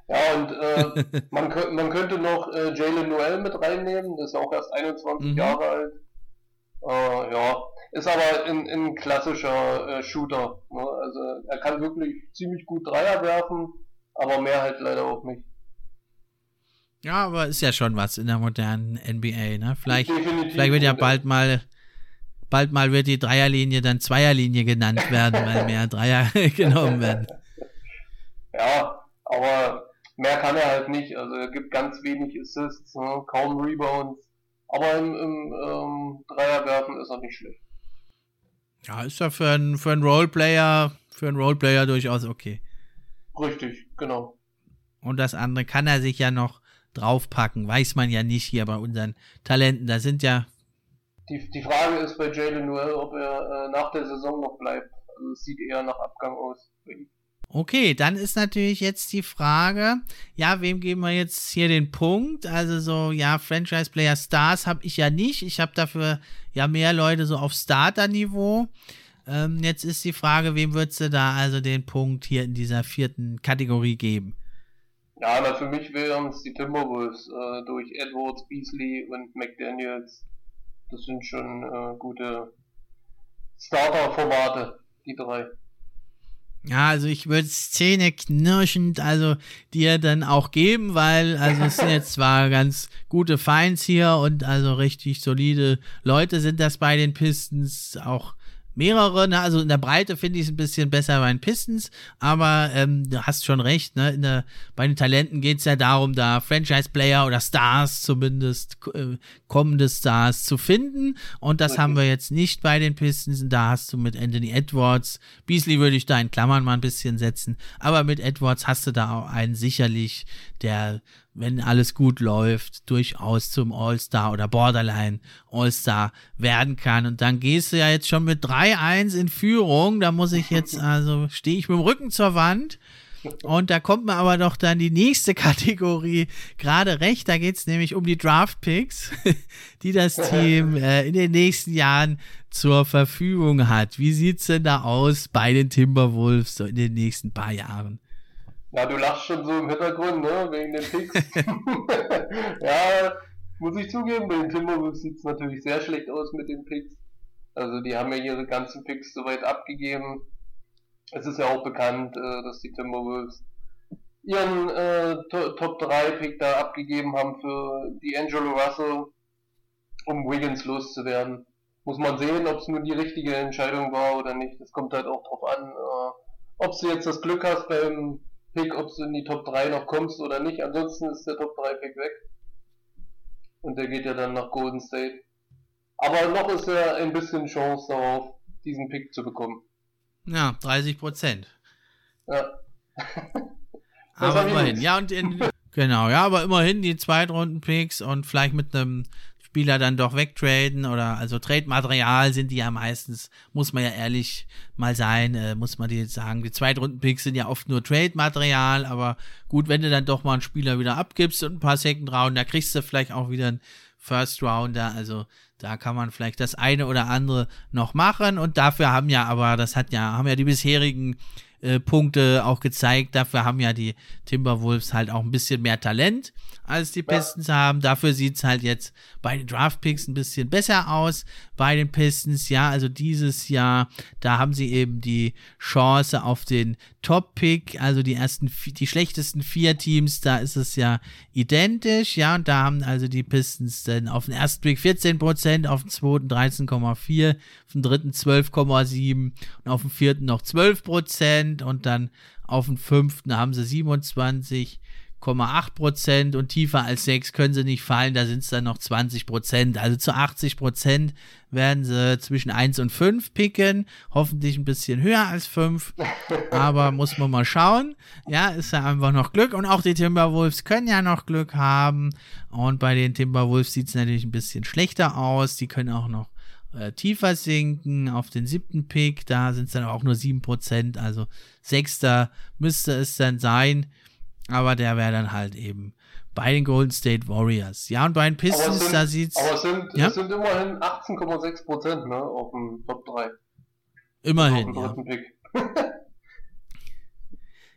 Ja, und äh, man, man könnte noch äh, Jalen Noel mit reinnehmen, der ist auch erst 21 mhm. Jahre alt. Äh, ja, ist aber ein, ein klassischer äh, Shooter. Ne? Also er kann wirklich ziemlich gut Dreier werfen, aber mehr halt leider auch nicht. Ja, aber ist ja schon was in der modernen NBA, ne? Vielleicht, vielleicht wird ja bald mal bald mal wird die Dreierlinie dann Zweierlinie genannt werden, weil mehr Dreier genommen werden. Ja, aber mehr kann er halt nicht. Also er gibt ganz wenig Assists, ne? kaum Rebounds. Aber im, im ähm, Dreierwerfen ist er nicht schlecht. Ja, ist ja für einen für einen Roleplayer, für einen Roleplayer durchaus okay. Richtig, genau. Und das andere kann er sich ja noch draufpacken, weiß man ja nicht hier bei unseren Talenten. Da sind ja. Die, die Frage ist bei Jalen Noel, ob er äh, nach der Saison noch bleibt. Also es sieht eher nach Abgang aus bei ihm. Okay, dann ist natürlich jetzt die Frage, ja, wem geben wir jetzt hier den Punkt? Also so, ja, Franchise Player Stars habe ich ja nicht. Ich habe dafür ja mehr Leute so auf Starter-Niveau. Ähm, jetzt ist die Frage, wem würdest du da also den Punkt hier in dieser vierten Kategorie geben? Ja, na, für mich wären es die Timberwolves äh, durch Edwards, Beasley und McDaniels. Das sind schon äh, gute Starter-Formate, die drei. Ja, also ich würde Szene knirschend also dir dann auch geben, weil also es sind jetzt zwar ganz gute Feinds hier und also richtig solide Leute sind das bei den Pistons auch mehrere, ne? also in der Breite finde ich es ein bisschen besser bei den Pistons, aber ähm, du hast schon recht, ne? der, bei den Talenten geht es ja darum, da Franchise-Player oder Stars zumindest, äh, kommende Stars zu finden und das okay. haben wir jetzt nicht bei den Pistons und da hast du mit Anthony Edwards, Beasley würde ich da in Klammern mal ein bisschen setzen, aber mit Edwards hast du da auch einen sicherlich, der wenn alles gut läuft, durchaus zum All-Star oder Borderline All-Star werden kann. Und dann gehst du ja jetzt schon mit 3-1 in Führung. Da muss ich jetzt, also stehe ich mit dem Rücken zur Wand. Und da kommt mir aber doch dann die nächste Kategorie gerade recht. Da geht es nämlich um die Draft-Picks, die das Team äh, in den nächsten Jahren zur Verfügung hat. Wie sieht es denn da aus bei den Timberwolves so in den nächsten paar Jahren? Ja, du lachst schon so im Hintergrund, ne, wegen den Picks. ja, muss ich zugeben, bei den Timberwolves sieht es natürlich sehr schlecht aus mit den Picks. Also die haben ja ihre ganzen Picks soweit abgegeben. Es ist ja auch bekannt, äh, dass die Timberwolves ihren äh, Top 3 Pick da abgegeben haben für die Angelo Russell, um Wiggins loszuwerden. Muss man sehen, ob es nur die richtige Entscheidung war oder nicht. Es kommt halt auch drauf an, äh, ob du jetzt das Glück hast beim Pick, ob du in die Top 3 noch kommst oder nicht. Ansonsten ist der Top 3 Pick weg. Und der geht ja dann nach Golden State. Aber noch ist ja ein bisschen Chance darauf, diesen Pick zu bekommen. Ja, 30 Prozent. Ja. aber immerhin. Ja, und in, genau, ja, aber immerhin die Zweitrunden-Picks und vielleicht mit einem Spieler dann doch wegtraden oder also Trade-Material sind die ja meistens, muss man ja ehrlich mal sein, äh, muss man dir sagen. Die Zweitrunden-Picks sind ja oft nur Trade-Material, aber gut, wenn du dann doch mal einen Spieler wieder abgibst und ein paar Second Round, da kriegst du vielleicht auch wieder einen First Rounder, also da kann man vielleicht das eine oder andere noch machen und dafür haben ja aber, das hat ja, haben ja die bisherigen äh, Punkte auch gezeigt. Dafür haben ja die Timberwolves halt auch ein bisschen mehr Talent als die Pistons ja. haben. Dafür sieht es halt jetzt bei den Draftpicks ein bisschen besser aus. Bei den Pistons, ja, also dieses Jahr, da haben sie eben die Chance auf den Top-Pick, also die ersten, die schlechtesten vier Teams, da ist es ja identisch, ja, und da haben also die Pistons dann auf den ersten Pick 14%, auf den zweiten 13,4%, auf den dritten 12,7% und auf den vierten noch 12% und dann auf den fünften haben sie 27 Prozent und tiefer als 6 können sie nicht fallen, da sind es dann noch 20 Prozent. Also zu 80 Prozent werden sie zwischen 1 und 5 picken, hoffentlich ein bisschen höher als 5, aber muss man mal schauen. Ja, ist ja einfach noch Glück und auch die Timberwolves können ja noch Glück haben und bei den Timberwolves sieht es natürlich ein bisschen schlechter aus, die können auch noch äh, tiefer sinken auf den siebten Pick, da sind es dann auch nur 7%, also sechster müsste es dann sein aber der wäre dann halt eben bei den Golden State Warriors. Ja, und bei den Pistons, sind, da sieht's. Aber es sind, ja? es sind immerhin 18,6 Prozent, ne, auf dem Top 3. Immerhin, ja.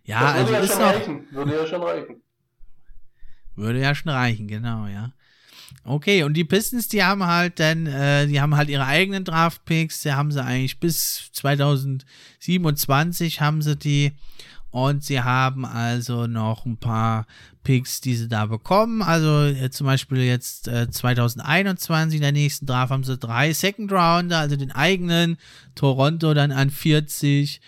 ja, das also ja ist noch. Reichen. Würde ja schon reichen. Würde ja schon reichen, genau, ja. Okay, und die Pistons, die haben halt dann, äh, die haben halt ihre eigenen Draft-Picks, die haben sie eigentlich bis 2027 haben sie die und sie haben also noch ein paar Picks, die sie da bekommen. Also äh, zum Beispiel jetzt äh, 2021, in der nächsten Draft haben sie drei Second Rounder, also den eigenen. Toronto dann an 40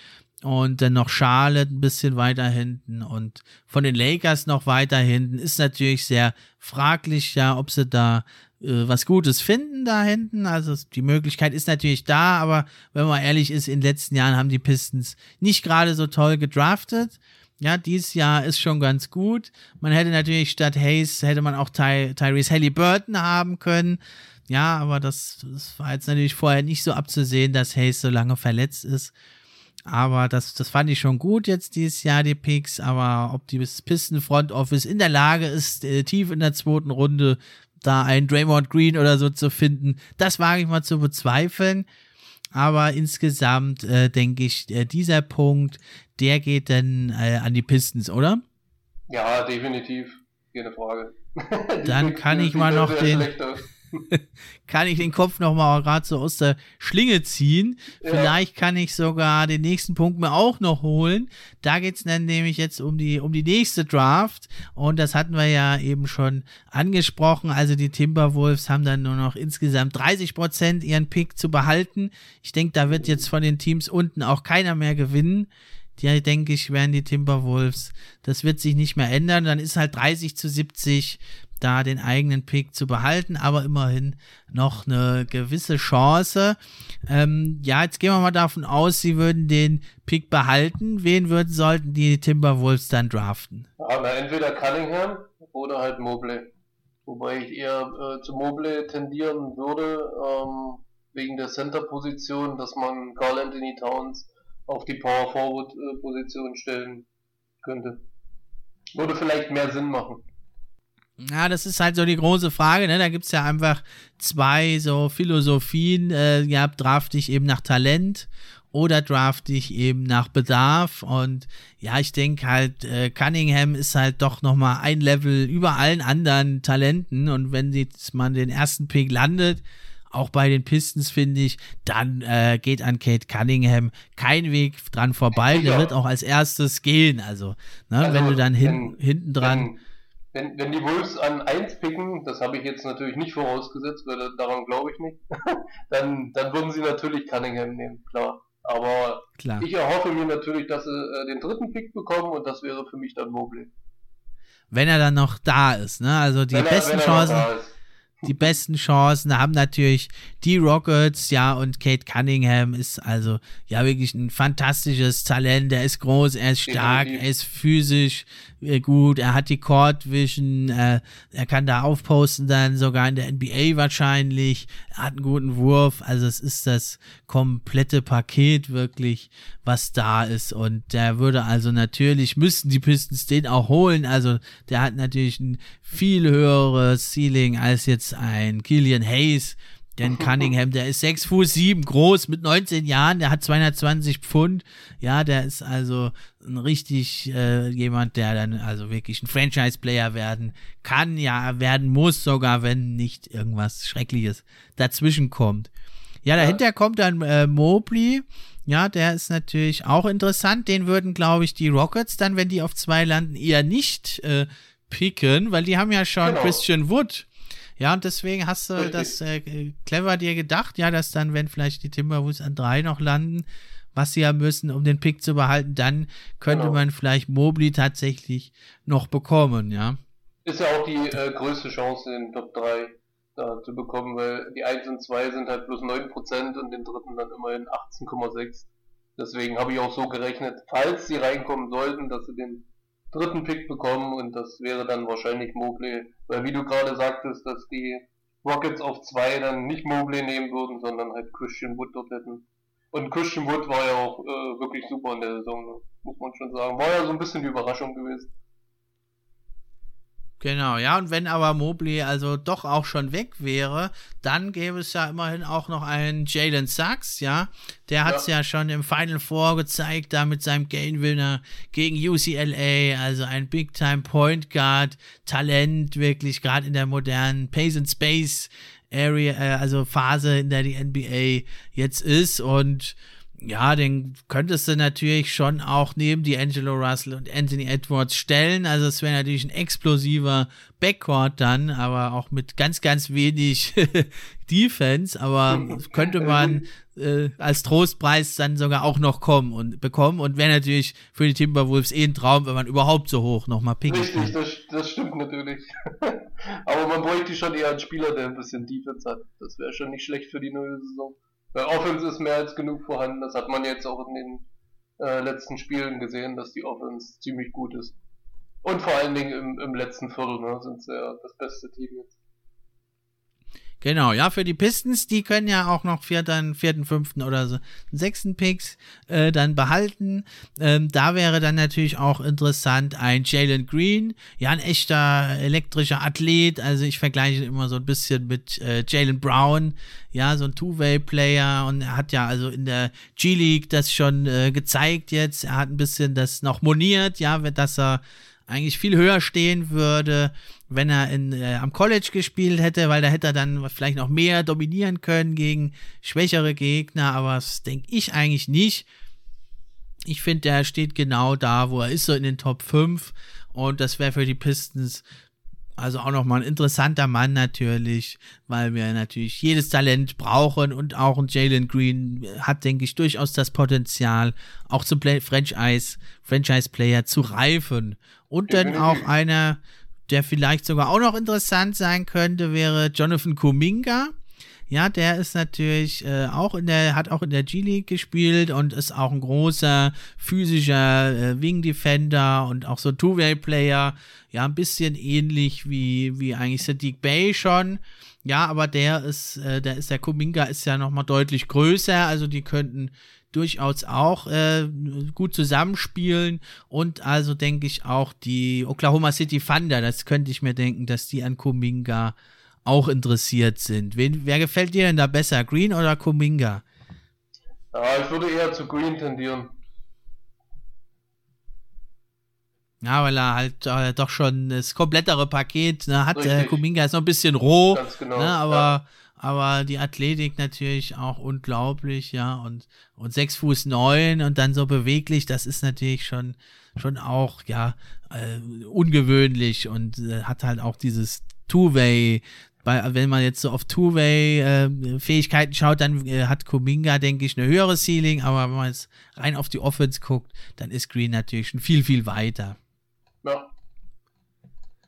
und dann noch Charlotte ein bisschen weiter hinten und von den Lakers noch weiter hinten. Ist natürlich sehr fraglich, ja, ob sie da äh, was Gutes finden da hinten. Also die Möglichkeit ist natürlich da, aber wenn man ehrlich ist, in den letzten Jahren haben die Pistons nicht gerade so toll gedraftet. Ja, dieses Jahr ist schon ganz gut. Man hätte natürlich statt Hayes, hätte man auch Ty Tyrese Halliburton haben können. Ja, aber das, das war jetzt natürlich vorher nicht so abzusehen, dass Hayes so lange verletzt ist. Aber das, das fand ich schon gut jetzt dieses Jahr, die Picks. Aber ob die Pisten Front Office in der Lage ist, äh, tief in der zweiten Runde da einen Draymond Green oder so zu finden, das wage ich mal zu bezweifeln. Aber insgesamt äh, denke ich, äh, dieser Punkt, der geht dann äh, an die Pistons, oder? Ja, definitiv. Keine Frage. dann kann ich mal noch den. Kann ich den Kopf nochmal gerade so aus der Schlinge ziehen. Ja. Vielleicht kann ich sogar den nächsten Punkt mir auch noch holen. Da geht es dann nämlich jetzt um die, um die nächste Draft. Und das hatten wir ja eben schon angesprochen. Also die Timberwolves haben dann nur noch insgesamt 30 Prozent ihren Pick zu behalten. Ich denke, da wird jetzt von den Teams unten auch keiner mehr gewinnen die denke ich, werden die Timberwolves. Das wird sich nicht mehr ändern. Dann ist halt 30 zu 70 da den eigenen Pick zu behalten, aber immerhin noch eine gewisse Chance. Ähm, ja, jetzt gehen wir mal davon aus, sie würden den Pick behalten. Wen würden sollten die Timberwolves dann draften? Na, entweder Cunningham oder halt Mobley. Wobei ich eher äh, zu Mobley tendieren würde, ähm, wegen der Center-Position, dass man Carl Anthony Towns auf die Power Forward äh, stellen könnte. Würde vielleicht mehr Sinn machen. Ja, das ist halt so die große Frage, ne? Da gibt's ja einfach zwei so Philosophien. Äh, ja, draft dich eben nach Talent oder draft dich eben nach Bedarf. Und ja, ich denke halt, äh, Cunningham ist halt doch nochmal ein Level über allen anderen Talenten. Und wenn jetzt man den ersten Pick landet, auch bei den Pistons finde ich, dann äh, geht an Kate Cunningham kein Weg dran vorbei. Der wird auch als erstes gehen. Also, ne, also wenn du dann hin, wenn, hinten dran. Wenn, wenn, die Wolves an 1 picken, das habe ich jetzt natürlich nicht vorausgesetzt, weil daran glaube ich nicht, dann, dann würden sie natürlich Cunningham nehmen, klar. Aber klar. ich erhoffe mir natürlich, dass sie äh, den dritten Pick bekommen und das wäre für mich dann Mobley. Wenn er dann noch da ist, ne? Also die wenn besten er, Chancen die besten Chancen haben natürlich die Rockets, ja, und Kate Cunningham ist also ja wirklich ein fantastisches Talent. Er ist groß, er ist stark, er ist physisch äh, gut, er hat die Court Vision, äh, er kann da aufposten dann sogar in der NBA wahrscheinlich, er hat einen guten Wurf, also es ist das komplette Paket wirklich, was da ist. Und der würde also natürlich, müssten die Pistons den auch holen, also der hat natürlich ein viel höheres Ceiling als jetzt ein Killian Hayes, denn Cunningham, der ist 6 Fuß 7 groß mit 19 Jahren, der hat 220 Pfund. Ja, der ist also ein richtig äh, jemand, der dann also wirklich ein Franchise-Player werden kann, ja, werden muss, sogar wenn nicht irgendwas Schreckliches dazwischen kommt. Ja, dahinter ja. kommt dann äh, Mobley. Ja, der ist natürlich auch interessant. Den würden, glaube ich, die Rockets dann, wenn die auf zwei landen, eher nicht äh, picken, weil die haben ja schon genau. Christian Wood ja, und deswegen hast du Richtig. das äh, clever dir gedacht, ja, dass dann, wenn vielleicht die Timberwolves an drei noch landen, was sie ja müssen, um den Pick zu behalten, dann könnte genau. man vielleicht Mobley tatsächlich noch bekommen, ja. Ist ja auch die äh, größte Chance, den Top 3 da zu bekommen, weil die 1 und 2 sind halt bloß 9% und den dritten dann immerhin 18,6. Deswegen habe ich auch so gerechnet, falls sie reinkommen sollten, dass sie den dritten Pick bekommen und das wäre dann wahrscheinlich Mobley, weil wie du gerade sagtest, dass die Rockets auf zwei dann nicht Mobley nehmen würden, sondern halt Christian Wood dort hätten. Und Christian Wood war ja auch äh, wirklich super in der Saison, muss man schon sagen. War ja so ein bisschen die Überraschung gewesen. Genau, ja, und wenn aber Mobley also doch auch schon weg wäre, dann gäbe es ja immerhin auch noch einen Jalen Sachs, ja. Der hat es ja. ja. schon im Final Four gezeigt, da mit seinem Game-Winner gegen UCLA, also ein Big-Time Point Guard, Talent wirklich, gerade in der modernen Pace and Space Area, äh, also Phase, in der die NBA jetzt ist und ja, den könntest du natürlich schon auch neben die Angelo Russell und Anthony Edwards stellen. Also es wäre natürlich ein explosiver Backcourt dann, aber auch mit ganz, ganz wenig Defense. Aber könnte man äh, als Trostpreis dann sogar auch noch kommen und bekommen und wäre natürlich für die Timberwolves eh ein Traum, wenn man überhaupt so hoch nochmal picken Richtig, kann. Das, das stimmt natürlich. aber man bräuchte schon eher einen Spieler, der ein bisschen Defense hat. Das wäre schon nicht schlecht für die neue Saison. Weil Offense ist mehr als genug vorhanden. Das hat man jetzt auch in den äh, letzten Spielen gesehen, dass die Offense ziemlich gut ist. Und vor allen Dingen im, im letzten Viertel ne, sind sie ja das beste Team jetzt. Genau, ja, für die Pistons, die können ja auch noch vierten, vierten, fünften oder so sechsten Picks äh, dann behalten. Ähm, da wäre dann natürlich auch interessant ein Jalen Green, ja, ein echter elektrischer Athlet. Also ich vergleiche immer so ein bisschen mit äh, Jalen Brown, ja, so ein Two-Way-Player und er hat ja also in der G-League das schon äh, gezeigt jetzt. Er hat ein bisschen das noch moniert, ja, dass er eigentlich viel höher stehen würde, wenn er in, äh, am College gespielt hätte, weil da hätte er dann vielleicht noch mehr dominieren können gegen schwächere Gegner, aber das denke ich eigentlich nicht. Ich finde, der steht genau da, wo er ist, so in den Top 5 und das wäre für die Pistons also auch nochmal ein interessanter Mann natürlich, weil wir natürlich jedes Talent brauchen und auch ein Jalen Green hat, denke ich, durchaus das Potenzial, auch zum Play Franchise, Franchise-Player zu reifen. Und dann auch einer, der vielleicht sogar auch noch interessant sein könnte, wäre Jonathan Kuminga. Ja, der ist natürlich äh, auch in der, hat auch in der G-League gespielt und ist auch ein großer physischer äh, Wing Defender und auch so Two-Way-Player. Ja, ein bisschen ähnlich wie, wie eigentlich Sadiq Bay schon. Ja, aber der ist, äh, der ist, der Kuminga ist ja nochmal deutlich größer, also die könnten durchaus auch äh, gut zusammenspielen und also denke ich auch die Oklahoma City Thunder, das könnte ich mir denken, dass die an Kuminga auch interessiert sind. Wen, wer gefällt dir denn da besser, Green oder Kuminga? Ja, ich würde eher zu Green tendieren. Ja, weil er halt äh, doch schon das komplettere Paket ne, hat. Äh, Kuminga ist noch ein bisschen roh, genau, ne, aber, ja. Aber die Athletik natürlich auch unglaublich, ja. Und, und sechs Fuß neun und dann so beweglich, das ist natürlich schon, schon auch, ja, äh, ungewöhnlich und äh, hat halt auch dieses Two-Way weil wenn man jetzt so auf Two-Way-Fähigkeiten äh, schaut, dann äh, hat Kuminga, denke ich, eine höhere Ceiling, aber wenn man jetzt rein auf die Offense guckt, dann ist Green natürlich schon viel, viel weiter. Ja.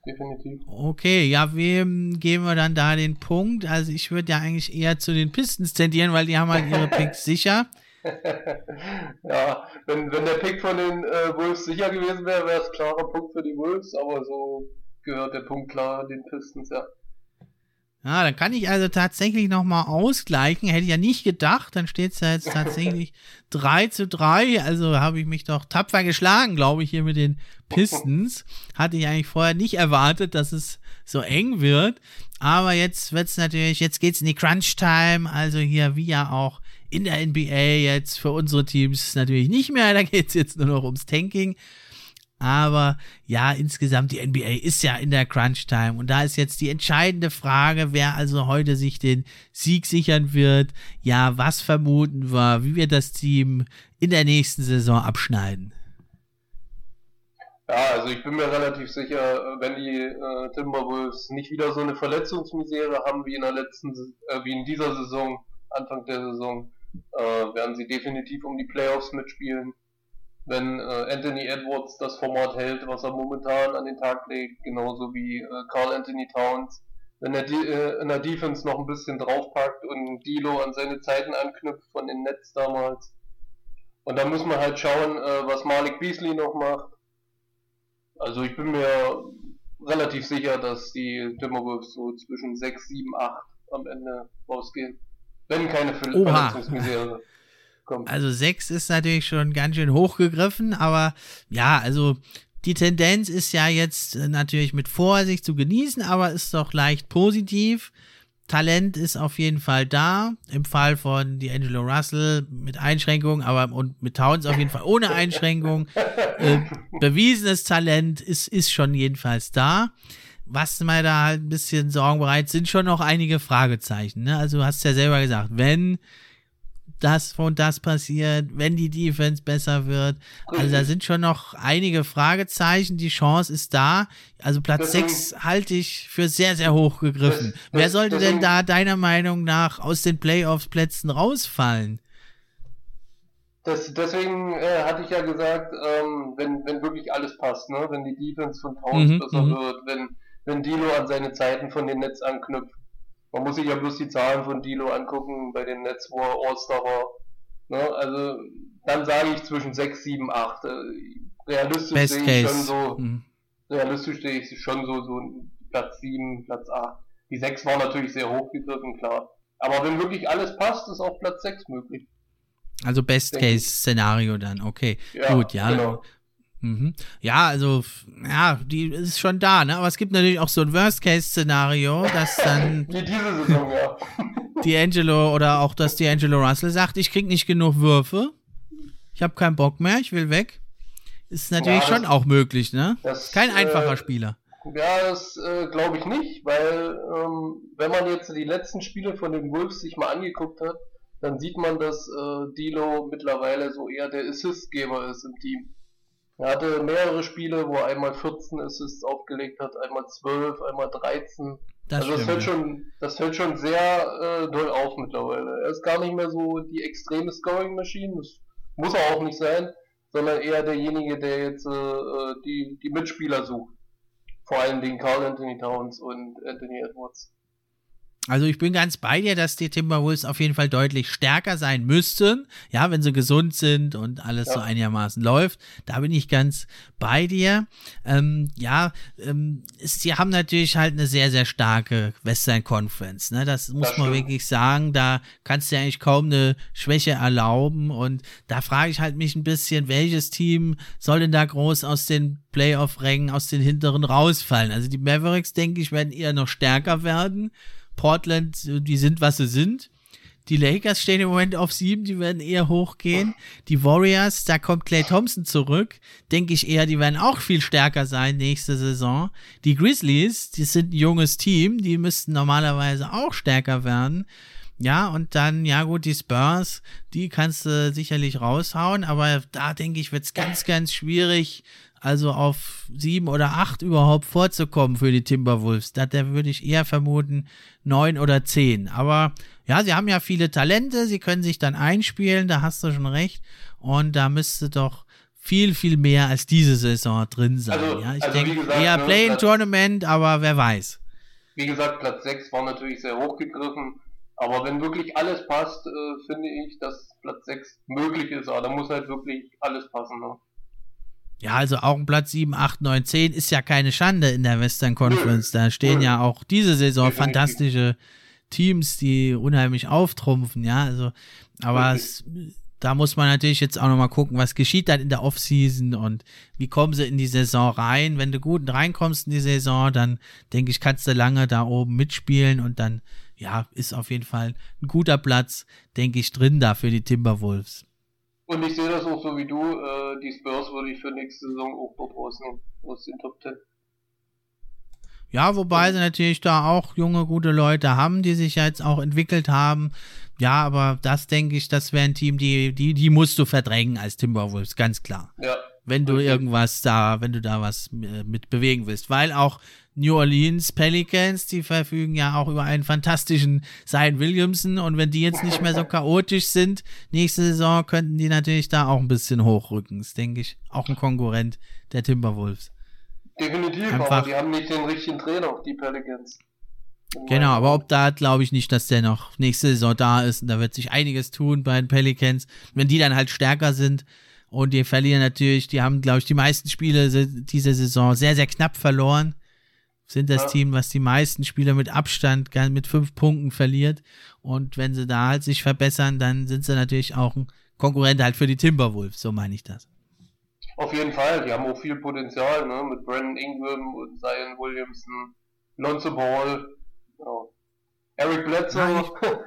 Definitiv. Okay, ja, wem geben wir dann da den Punkt? Also ich würde ja eigentlich eher zu den Pistons tendieren, weil die haben halt ihre Picks sicher. ja, wenn, wenn der Pick von den äh, Wolves sicher gewesen wäre, wäre es klarer Punkt für die Wolves, aber so gehört der Punkt klar den Pistons, ja. Ja, dann kann ich also tatsächlich nochmal ausgleichen. Hätte ich ja nicht gedacht. Dann steht es ja jetzt tatsächlich 3 zu 3. Also habe ich mich doch tapfer geschlagen, glaube ich, hier mit den Pistons. Hatte ich eigentlich vorher nicht erwartet, dass es so eng wird. Aber jetzt wird es natürlich, jetzt geht es in die Crunch-Time. Also hier, wie ja auch in der NBA jetzt für unsere Teams natürlich nicht mehr. Da geht es jetzt nur noch ums Tanking. Aber ja, insgesamt die NBA ist ja in der Crunch-Time und da ist jetzt die entscheidende Frage, wer also heute sich den Sieg sichern wird. Ja, was vermuten wir, wie wir das Team in der nächsten Saison abschneiden? Ja, also ich bin mir relativ sicher, wenn die äh, Timberwolves nicht wieder so eine Verletzungsmisere haben wie in der letzten, äh, wie in dieser Saison, Anfang der Saison, äh, werden sie definitiv um die Playoffs mitspielen wenn äh, Anthony Edwards das Format hält, was er momentan an den Tag legt, genauso wie äh, Carl Anthony Towns. Wenn er die, äh, in der Defense noch ein bisschen draufpackt und Dilo an seine Zeiten anknüpft von den Nets damals. Und dann muss man halt schauen, äh, was Malik Beasley noch macht. Also ich bin mir relativ sicher, dass die Timberwolves so zwischen 6, 7, 8 am Ende rausgehen. Wenn keine Verletzungsmisere kommt. Also 6 ist natürlich schon ganz schön hochgegriffen, aber ja, also die Tendenz ist ja jetzt natürlich mit Vorsicht zu genießen, aber ist doch leicht positiv. Talent ist auf jeden Fall da. Im Fall von D'Angelo Russell mit Einschränkungen, aber und mit Towns auf jeden Fall ohne Einschränkung. Äh, bewiesenes Talent ist, ist schon jedenfalls da. Was mir da halt ein bisschen Sorgen bereit sind schon noch einige Fragezeichen. Ne? Also du hast ja selber gesagt, wenn das und das passiert, wenn die Defense besser wird. Also da sind schon noch einige Fragezeichen. Die Chance ist da. Also Platz 6 halte ich für sehr, sehr hoch gegriffen. Das, Wer sollte denn da deiner Meinung nach aus den Playoffs-Plätzen rausfallen? Das, deswegen äh, hatte ich ja gesagt, ähm, wenn, wenn wirklich alles passt, ne? wenn die Defense von Towns mhm, besser mhm. wird, wenn, wenn Dilo an seine Zeiten von den Netz anknüpft, man muss sich ja bloß die Zahlen von Dilo angucken bei den Nets, wo er All-Star war. Ne? Also, dann sage ich zwischen 6, 7, 8. Realistisch sehe ich schon so, mhm. realistisch sehe ich schon so, so Platz 7, Platz 8. Die 6 war natürlich sehr hoch gegriffen, klar. Aber wenn wirklich alles passt, ist auch Platz 6 möglich. Also Best-Case-Szenario dann, okay. Ja, Gut, ja. Genau. Mhm. Ja, also, ja, die ist schon da, ne? Aber es gibt natürlich auch so ein Worst-Case-Szenario, dass dann. Wie diese Saison, ja. D'Angelo oder auch, dass D'Angelo Russell sagt, ich krieg nicht genug Würfe. Ich habe keinen Bock mehr, ich will weg. Ist natürlich ja, das, schon auch möglich, ne? Das, Kein einfacher äh, Spieler. Ja, das äh, glaube ich nicht, weil ähm, wenn man jetzt die letzten Spiele von den Wolves sich mal angeguckt hat, dann sieht man, dass äh, Dilo mittlerweile so eher der Assistgeber ist im Team. Er hatte mehrere Spiele, wo er einmal 14 Assists aufgelegt hat, einmal 12, einmal 13. Das also das fällt, ja. schon, das fällt schon sehr äh, doll auf mittlerweile. Er ist gar nicht mehr so die extreme Scoring-Maschine, das muss er auch nicht sein, sondern eher derjenige, der jetzt äh, äh, die, die Mitspieler sucht. Vor allen Dingen Carl Anthony Towns und Anthony Edwards. Also ich bin ganz bei dir, dass die Timberwolves auf jeden Fall deutlich stärker sein müssten, ja, wenn sie gesund sind und alles ja. so einigermaßen läuft. Da bin ich ganz bei dir. Ähm, ja, ähm, sie haben natürlich halt eine sehr, sehr starke Western Conference. Ne? Das muss das man wirklich sagen. Da kannst du ja eigentlich kaum eine Schwäche erlauben. Und da frage ich halt mich ein bisschen, welches Team soll denn da groß aus den Playoff-Rängen, aus den hinteren rausfallen? Also die Mavericks, denke ich, werden eher noch stärker werden. Portland, die sind, was sie sind. Die Lakers stehen im Moment auf sieben, die werden eher hochgehen. Die Warriors, da kommt Clay Thompson zurück. Denke ich eher, die werden auch viel stärker sein nächste Saison. Die Grizzlies, die sind ein junges Team, die müssten normalerweise auch stärker werden. Ja, und dann, ja gut, die Spurs, die kannst du sicherlich raushauen, aber da denke ich, wird es ganz, ganz schwierig, also auf sieben oder acht überhaupt vorzukommen für die Timberwolves. Da, da würde ich eher vermuten neun oder zehn. Aber ja, sie haben ja viele Talente, sie können sich dann einspielen, da hast du schon recht. Und da müsste doch viel, viel mehr als diese Saison drin sein. Also, ja, ich also denke eher ne, Play-in-Tournament, aber wer weiß. Wie gesagt, Platz 6 war natürlich sehr hochgegriffen. Aber wenn wirklich alles passt, äh, finde ich, dass Platz 6 möglich ist. Aber da muss halt wirklich alles passen. Ne? Ja, also auch ein Platz 7, 8, 9, 10 ist ja keine Schande in der Western Conference. Da stehen ja auch diese Saison fantastische Teams, die unheimlich auftrumpfen, ja. Also, aber es, da muss man natürlich jetzt auch nochmal gucken, was geschieht dann in der Offseason und wie kommen sie in die Saison rein. Wenn du gut reinkommst in die Saison, dann denke ich, kannst du lange da oben mitspielen und dann, ja, ist auf jeden Fall ein guter Platz, denke ich, drin da für die Timberwolves. Und ich sehe das auch so wie du, äh, die Spurs würde ich für nächste Saison auch dort rausnehmen, aus den Top 10. Ja, wobei sie natürlich da auch junge, gute Leute haben, die sich jetzt auch entwickelt haben. Ja, aber das denke ich, das wäre ein Team, die, die, die musst du verdrängen als Timberwolves, ganz klar. Ja. Wenn du okay. irgendwas da, wenn du da was äh, mit bewegen willst. Weil auch New Orleans Pelicans, die verfügen ja auch über einen fantastischen Zion Williamson und wenn die jetzt nicht mehr so chaotisch sind, nächste Saison könnten die natürlich da auch ein bisschen hochrücken. Das denke ich auch ein Konkurrent der Timberwolves. Definitiv, Einfach, aber die haben nicht den richtigen Trainer, die Pelicans. Genau, aber ob da glaube ich nicht, dass der noch nächste Saison da ist und da wird sich einiges tun bei den Pelicans. Wenn die dann halt stärker sind und die verlieren natürlich, die haben glaube ich die meisten Spiele diese Saison sehr, sehr knapp verloren sind das ja. Team, was die meisten Spieler mit Abstand mit fünf Punkten verliert. Und wenn sie da halt sich verbessern, dann sind sie natürlich auch ein Konkurrent halt für die Timberwolves, so meine ich das. Auf jeden Fall, die haben auch viel Potenzial, ne? Mit Brandon Ingram und Zion Williamson, Lonzo Ball, ja. Eric Bledsoe.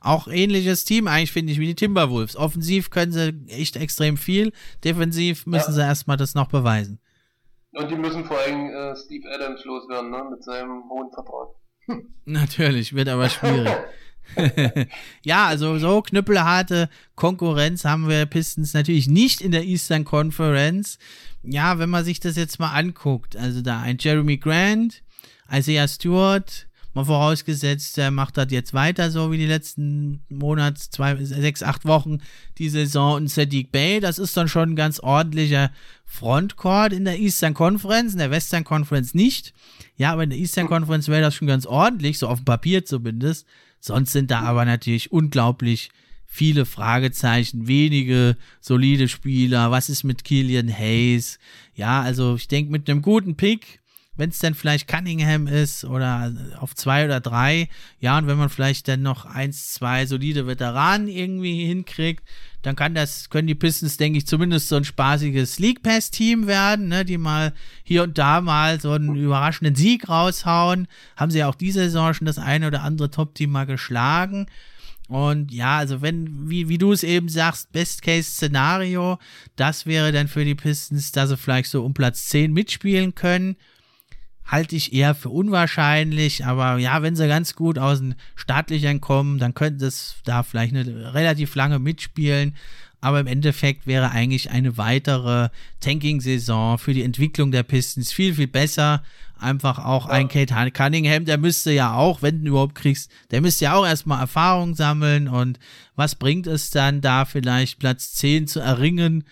Auch ähnliches Team eigentlich, finde ich, wie die Timberwolves. Offensiv können sie echt extrem viel, defensiv müssen ja. sie erstmal das noch beweisen. Und die müssen vor allem äh, Steve Adams loswerden, ne? Mit seinem hohen Vertrag. Natürlich, wird aber schwierig. ja, also so knüppelharte Konkurrenz haben wir Pistons natürlich nicht in der Eastern Conference. Ja, wenn man sich das jetzt mal anguckt, also da ein Jeremy Grant, Isaiah Stewart, Mal vorausgesetzt, er macht das jetzt weiter, so wie die letzten Monats, zwei, sechs, acht Wochen, die Saison und Sadiq Bay. Das ist dann schon ein ganz ordentlicher Frontcourt in der Eastern Conference, in der Western Conference nicht. Ja, aber in der Eastern Conference wäre das schon ganz ordentlich, so auf dem Papier zumindest. Sonst sind da aber natürlich unglaublich viele Fragezeichen, wenige solide Spieler. Was ist mit Killian Hayes? Ja, also ich denke, mit einem guten Pick wenn es dann vielleicht Cunningham ist oder auf zwei oder drei, ja, und wenn man vielleicht dann noch eins, zwei solide Veteranen irgendwie hinkriegt, dann kann das, können die Pistons, denke ich, zumindest so ein spaßiges League Pass Team werden, ne, die mal hier und da mal so einen überraschenden Sieg raushauen. Haben sie ja auch diese Saison schon das eine oder andere Top-Team mal geschlagen. Und ja, also wenn, wie, wie du es eben sagst, Best-Case-Szenario, das wäre dann für die Pistons, dass sie vielleicht so um Platz 10 mitspielen können halte ich eher für unwahrscheinlich, aber ja, wenn sie ganz gut aus den Startlöchern kommen, dann könnte es da vielleicht eine relativ lange mitspielen. Aber im Endeffekt wäre eigentlich eine weitere Tanking-Saison für die Entwicklung der Pistons viel, viel besser. Einfach auch ja. ein Kate Cunningham, der müsste ja auch, wenn du überhaupt kriegst, der müsste ja auch erstmal Erfahrung sammeln. Und was bringt es dann da vielleicht Platz 10 zu erringen?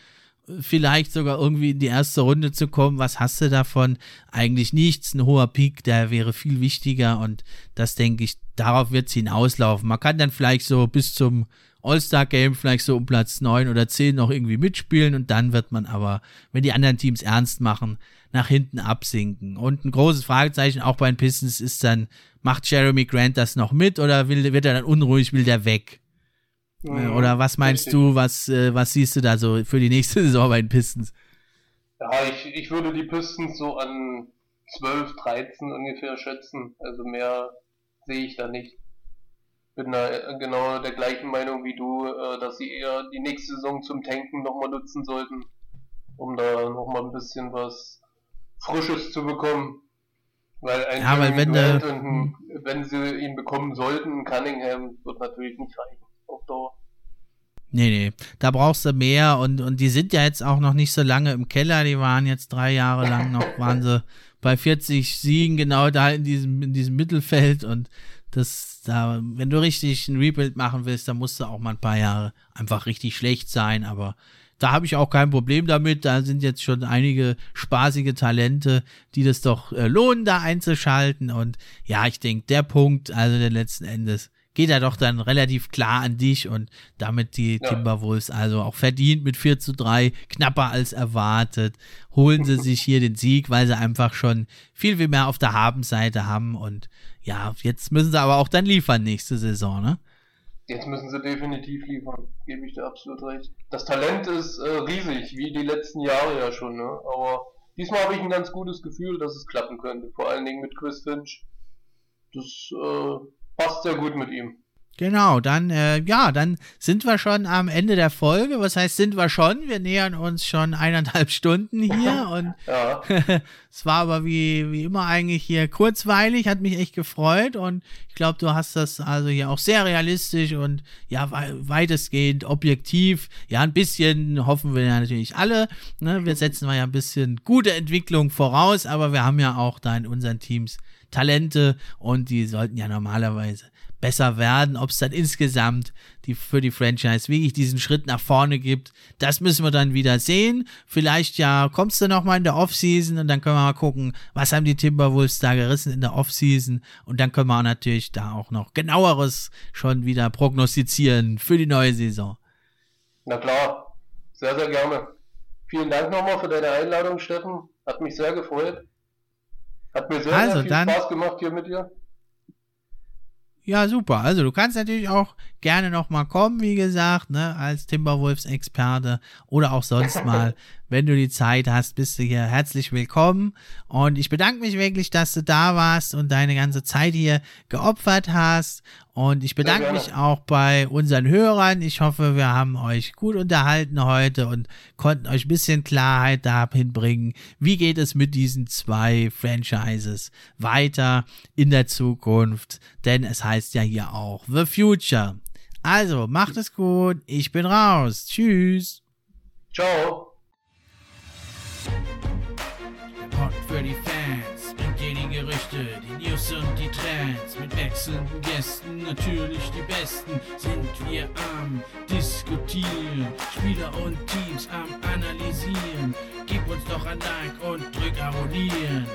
Vielleicht sogar irgendwie in die erste Runde zu kommen. Was hast du davon? Eigentlich nichts. Ein hoher Peak, der wäre viel wichtiger und das denke ich, darauf wird es hinauslaufen. Man kann dann vielleicht so bis zum All-Star-Game vielleicht so um Platz 9 oder 10 noch irgendwie mitspielen und dann wird man aber, wenn die anderen Teams ernst machen, nach hinten absinken. Und ein großes Fragezeichen auch bei den Pistons ist dann, macht Jeremy Grant das noch mit oder will, wird er dann unruhig, will der weg? Mhm. Oder was meinst Richtig. du, was, äh, was siehst du da so für die nächste Saison bei den Pistons? Ja, ich, ich würde die Pistons so an 12, 13 ungefähr schätzen. Also mehr sehe ich da nicht. bin da äh, genau der gleichen Meinung wie du, äh, dass sie eher die nächste Saison zum Tanken nochmal nutzen sollten, um da nochmal ein bisschen was Frisches zu bekommen. Weil ein ja, weil wenn, Grant und ein, wenn sie ihn bekommen sollten, Cunningham wird natürlich nicht reichen auf Dauer. Nee, nee, da brauchst du mehr und, und die sind ja jetzt auch noch nicht so lange im Keller, die waren jetzt drei Jahre lang noch, waren sie bei 40 Siegen genau da in diesem, in diesem Mittelfeld und das, da, wenn du richtig ein Rebuild machen willst, dann musst du auch mal ein paar Jahre einfach richtig schlecht sein, aber da habe ich auch kein Problem damit. Da sind jetzt schon einige spaßige Talente, die das doch äh, lohnen, da einzuschalten. Und ja, ich denke, der Punkt, also der letzten Endes, geht er doch dann relativ klar an dich und damit die ja. Timberwolves also auch verdient mit 4 zu 3, knapper als erwartet, holen sie sich hier den Sieg, weil sie einfach schon viel, viel mehr auf der Habenseite haben und ja, jetzt müssen sie aber auch dann liefern nächste Saison, ne? Jetzt müssen sie definitiv liefern, gebe ich dir absolut recht. Das Talent ist äh, riesig, wie die letzten Jahre ja schon, ne? aber diesmal habe ich ein ganz gutes Gefühl, dass es klappen könnte. Vor allen Dingen mit Chris Finch. Das äh, passt sehr gut mit ihm. Genau, dann, äh, ja, dann sind wir schon am Ende der Folge. Was heißt, sind wir schon? Wir nähern uns schon eineinhalb Stunden hier und es war aber wie, wie immer eigentlich hier kurzweilig, hat mich echt gefreut und ich glaube, du hast das also hier auch sehr realistisch und ja, weitestgehend objektiv. Ja, ein bisschen hoffen wir ja natürlich alle. Ne? Wir setzen mal ja ein bisschen gute Entwicklung voraus, aber wir haben ja auch da in unseren Teams Talente und die sollten ja normalerweise besser werden. Ob es dann insgesamt die, für die Franchise wirklich diesen Schritt nach vorne gibt, das müssen wir dann wieder sehen. Vielleicht ja kommst du nochmal in der Offseason und dann können wir mal gucken, was haben die Timberwolves da gerissen in der Offseason und dann können wir natürlich da auch noch genaueres schon wieder prognostizieren für die neue Saison. Na klar, sehr, sehr gerne. Vielen Dank nochmal für deine Einladung, Steffen. Hat mich sehr gefreut. Hat mir sehr, also, sehr viel dann, Spaß gemacht hier mit dir. Ja, super. Also du kannst natürlich auch gerne nochmal kommen, wie gesagt, ne, als Timberwolves-Experte oder auch sonst mal, wenn du die Zeit hast, bist du hier herzlich willkommen. Und ich bedanke mich wirklich, dass du da warst und deine ganze Zeit hier geopfert hast. Und ich bedanke mich auch bei unseren Hörern. Ich hoffe, wir haben euch gut unterhalten heute und konnten euch ein bisschen Klarheit dahin bringen. Wie geht es mit diesen zwei Franchises weiter in der Zukunft? Denn es heißt ja hier auch The Future. Also, macht es gut. Ich bin raus. Tschüss. Ciao. Pod für die Fans bringt dir die Gerüchte, die News und die Trends. Mit wechselnden Gästen, natürlich die besten, sind wir am Diskutieren. Spieler und Teams am Analysieren. Gib uns doch ein Like und drück Abonnieren.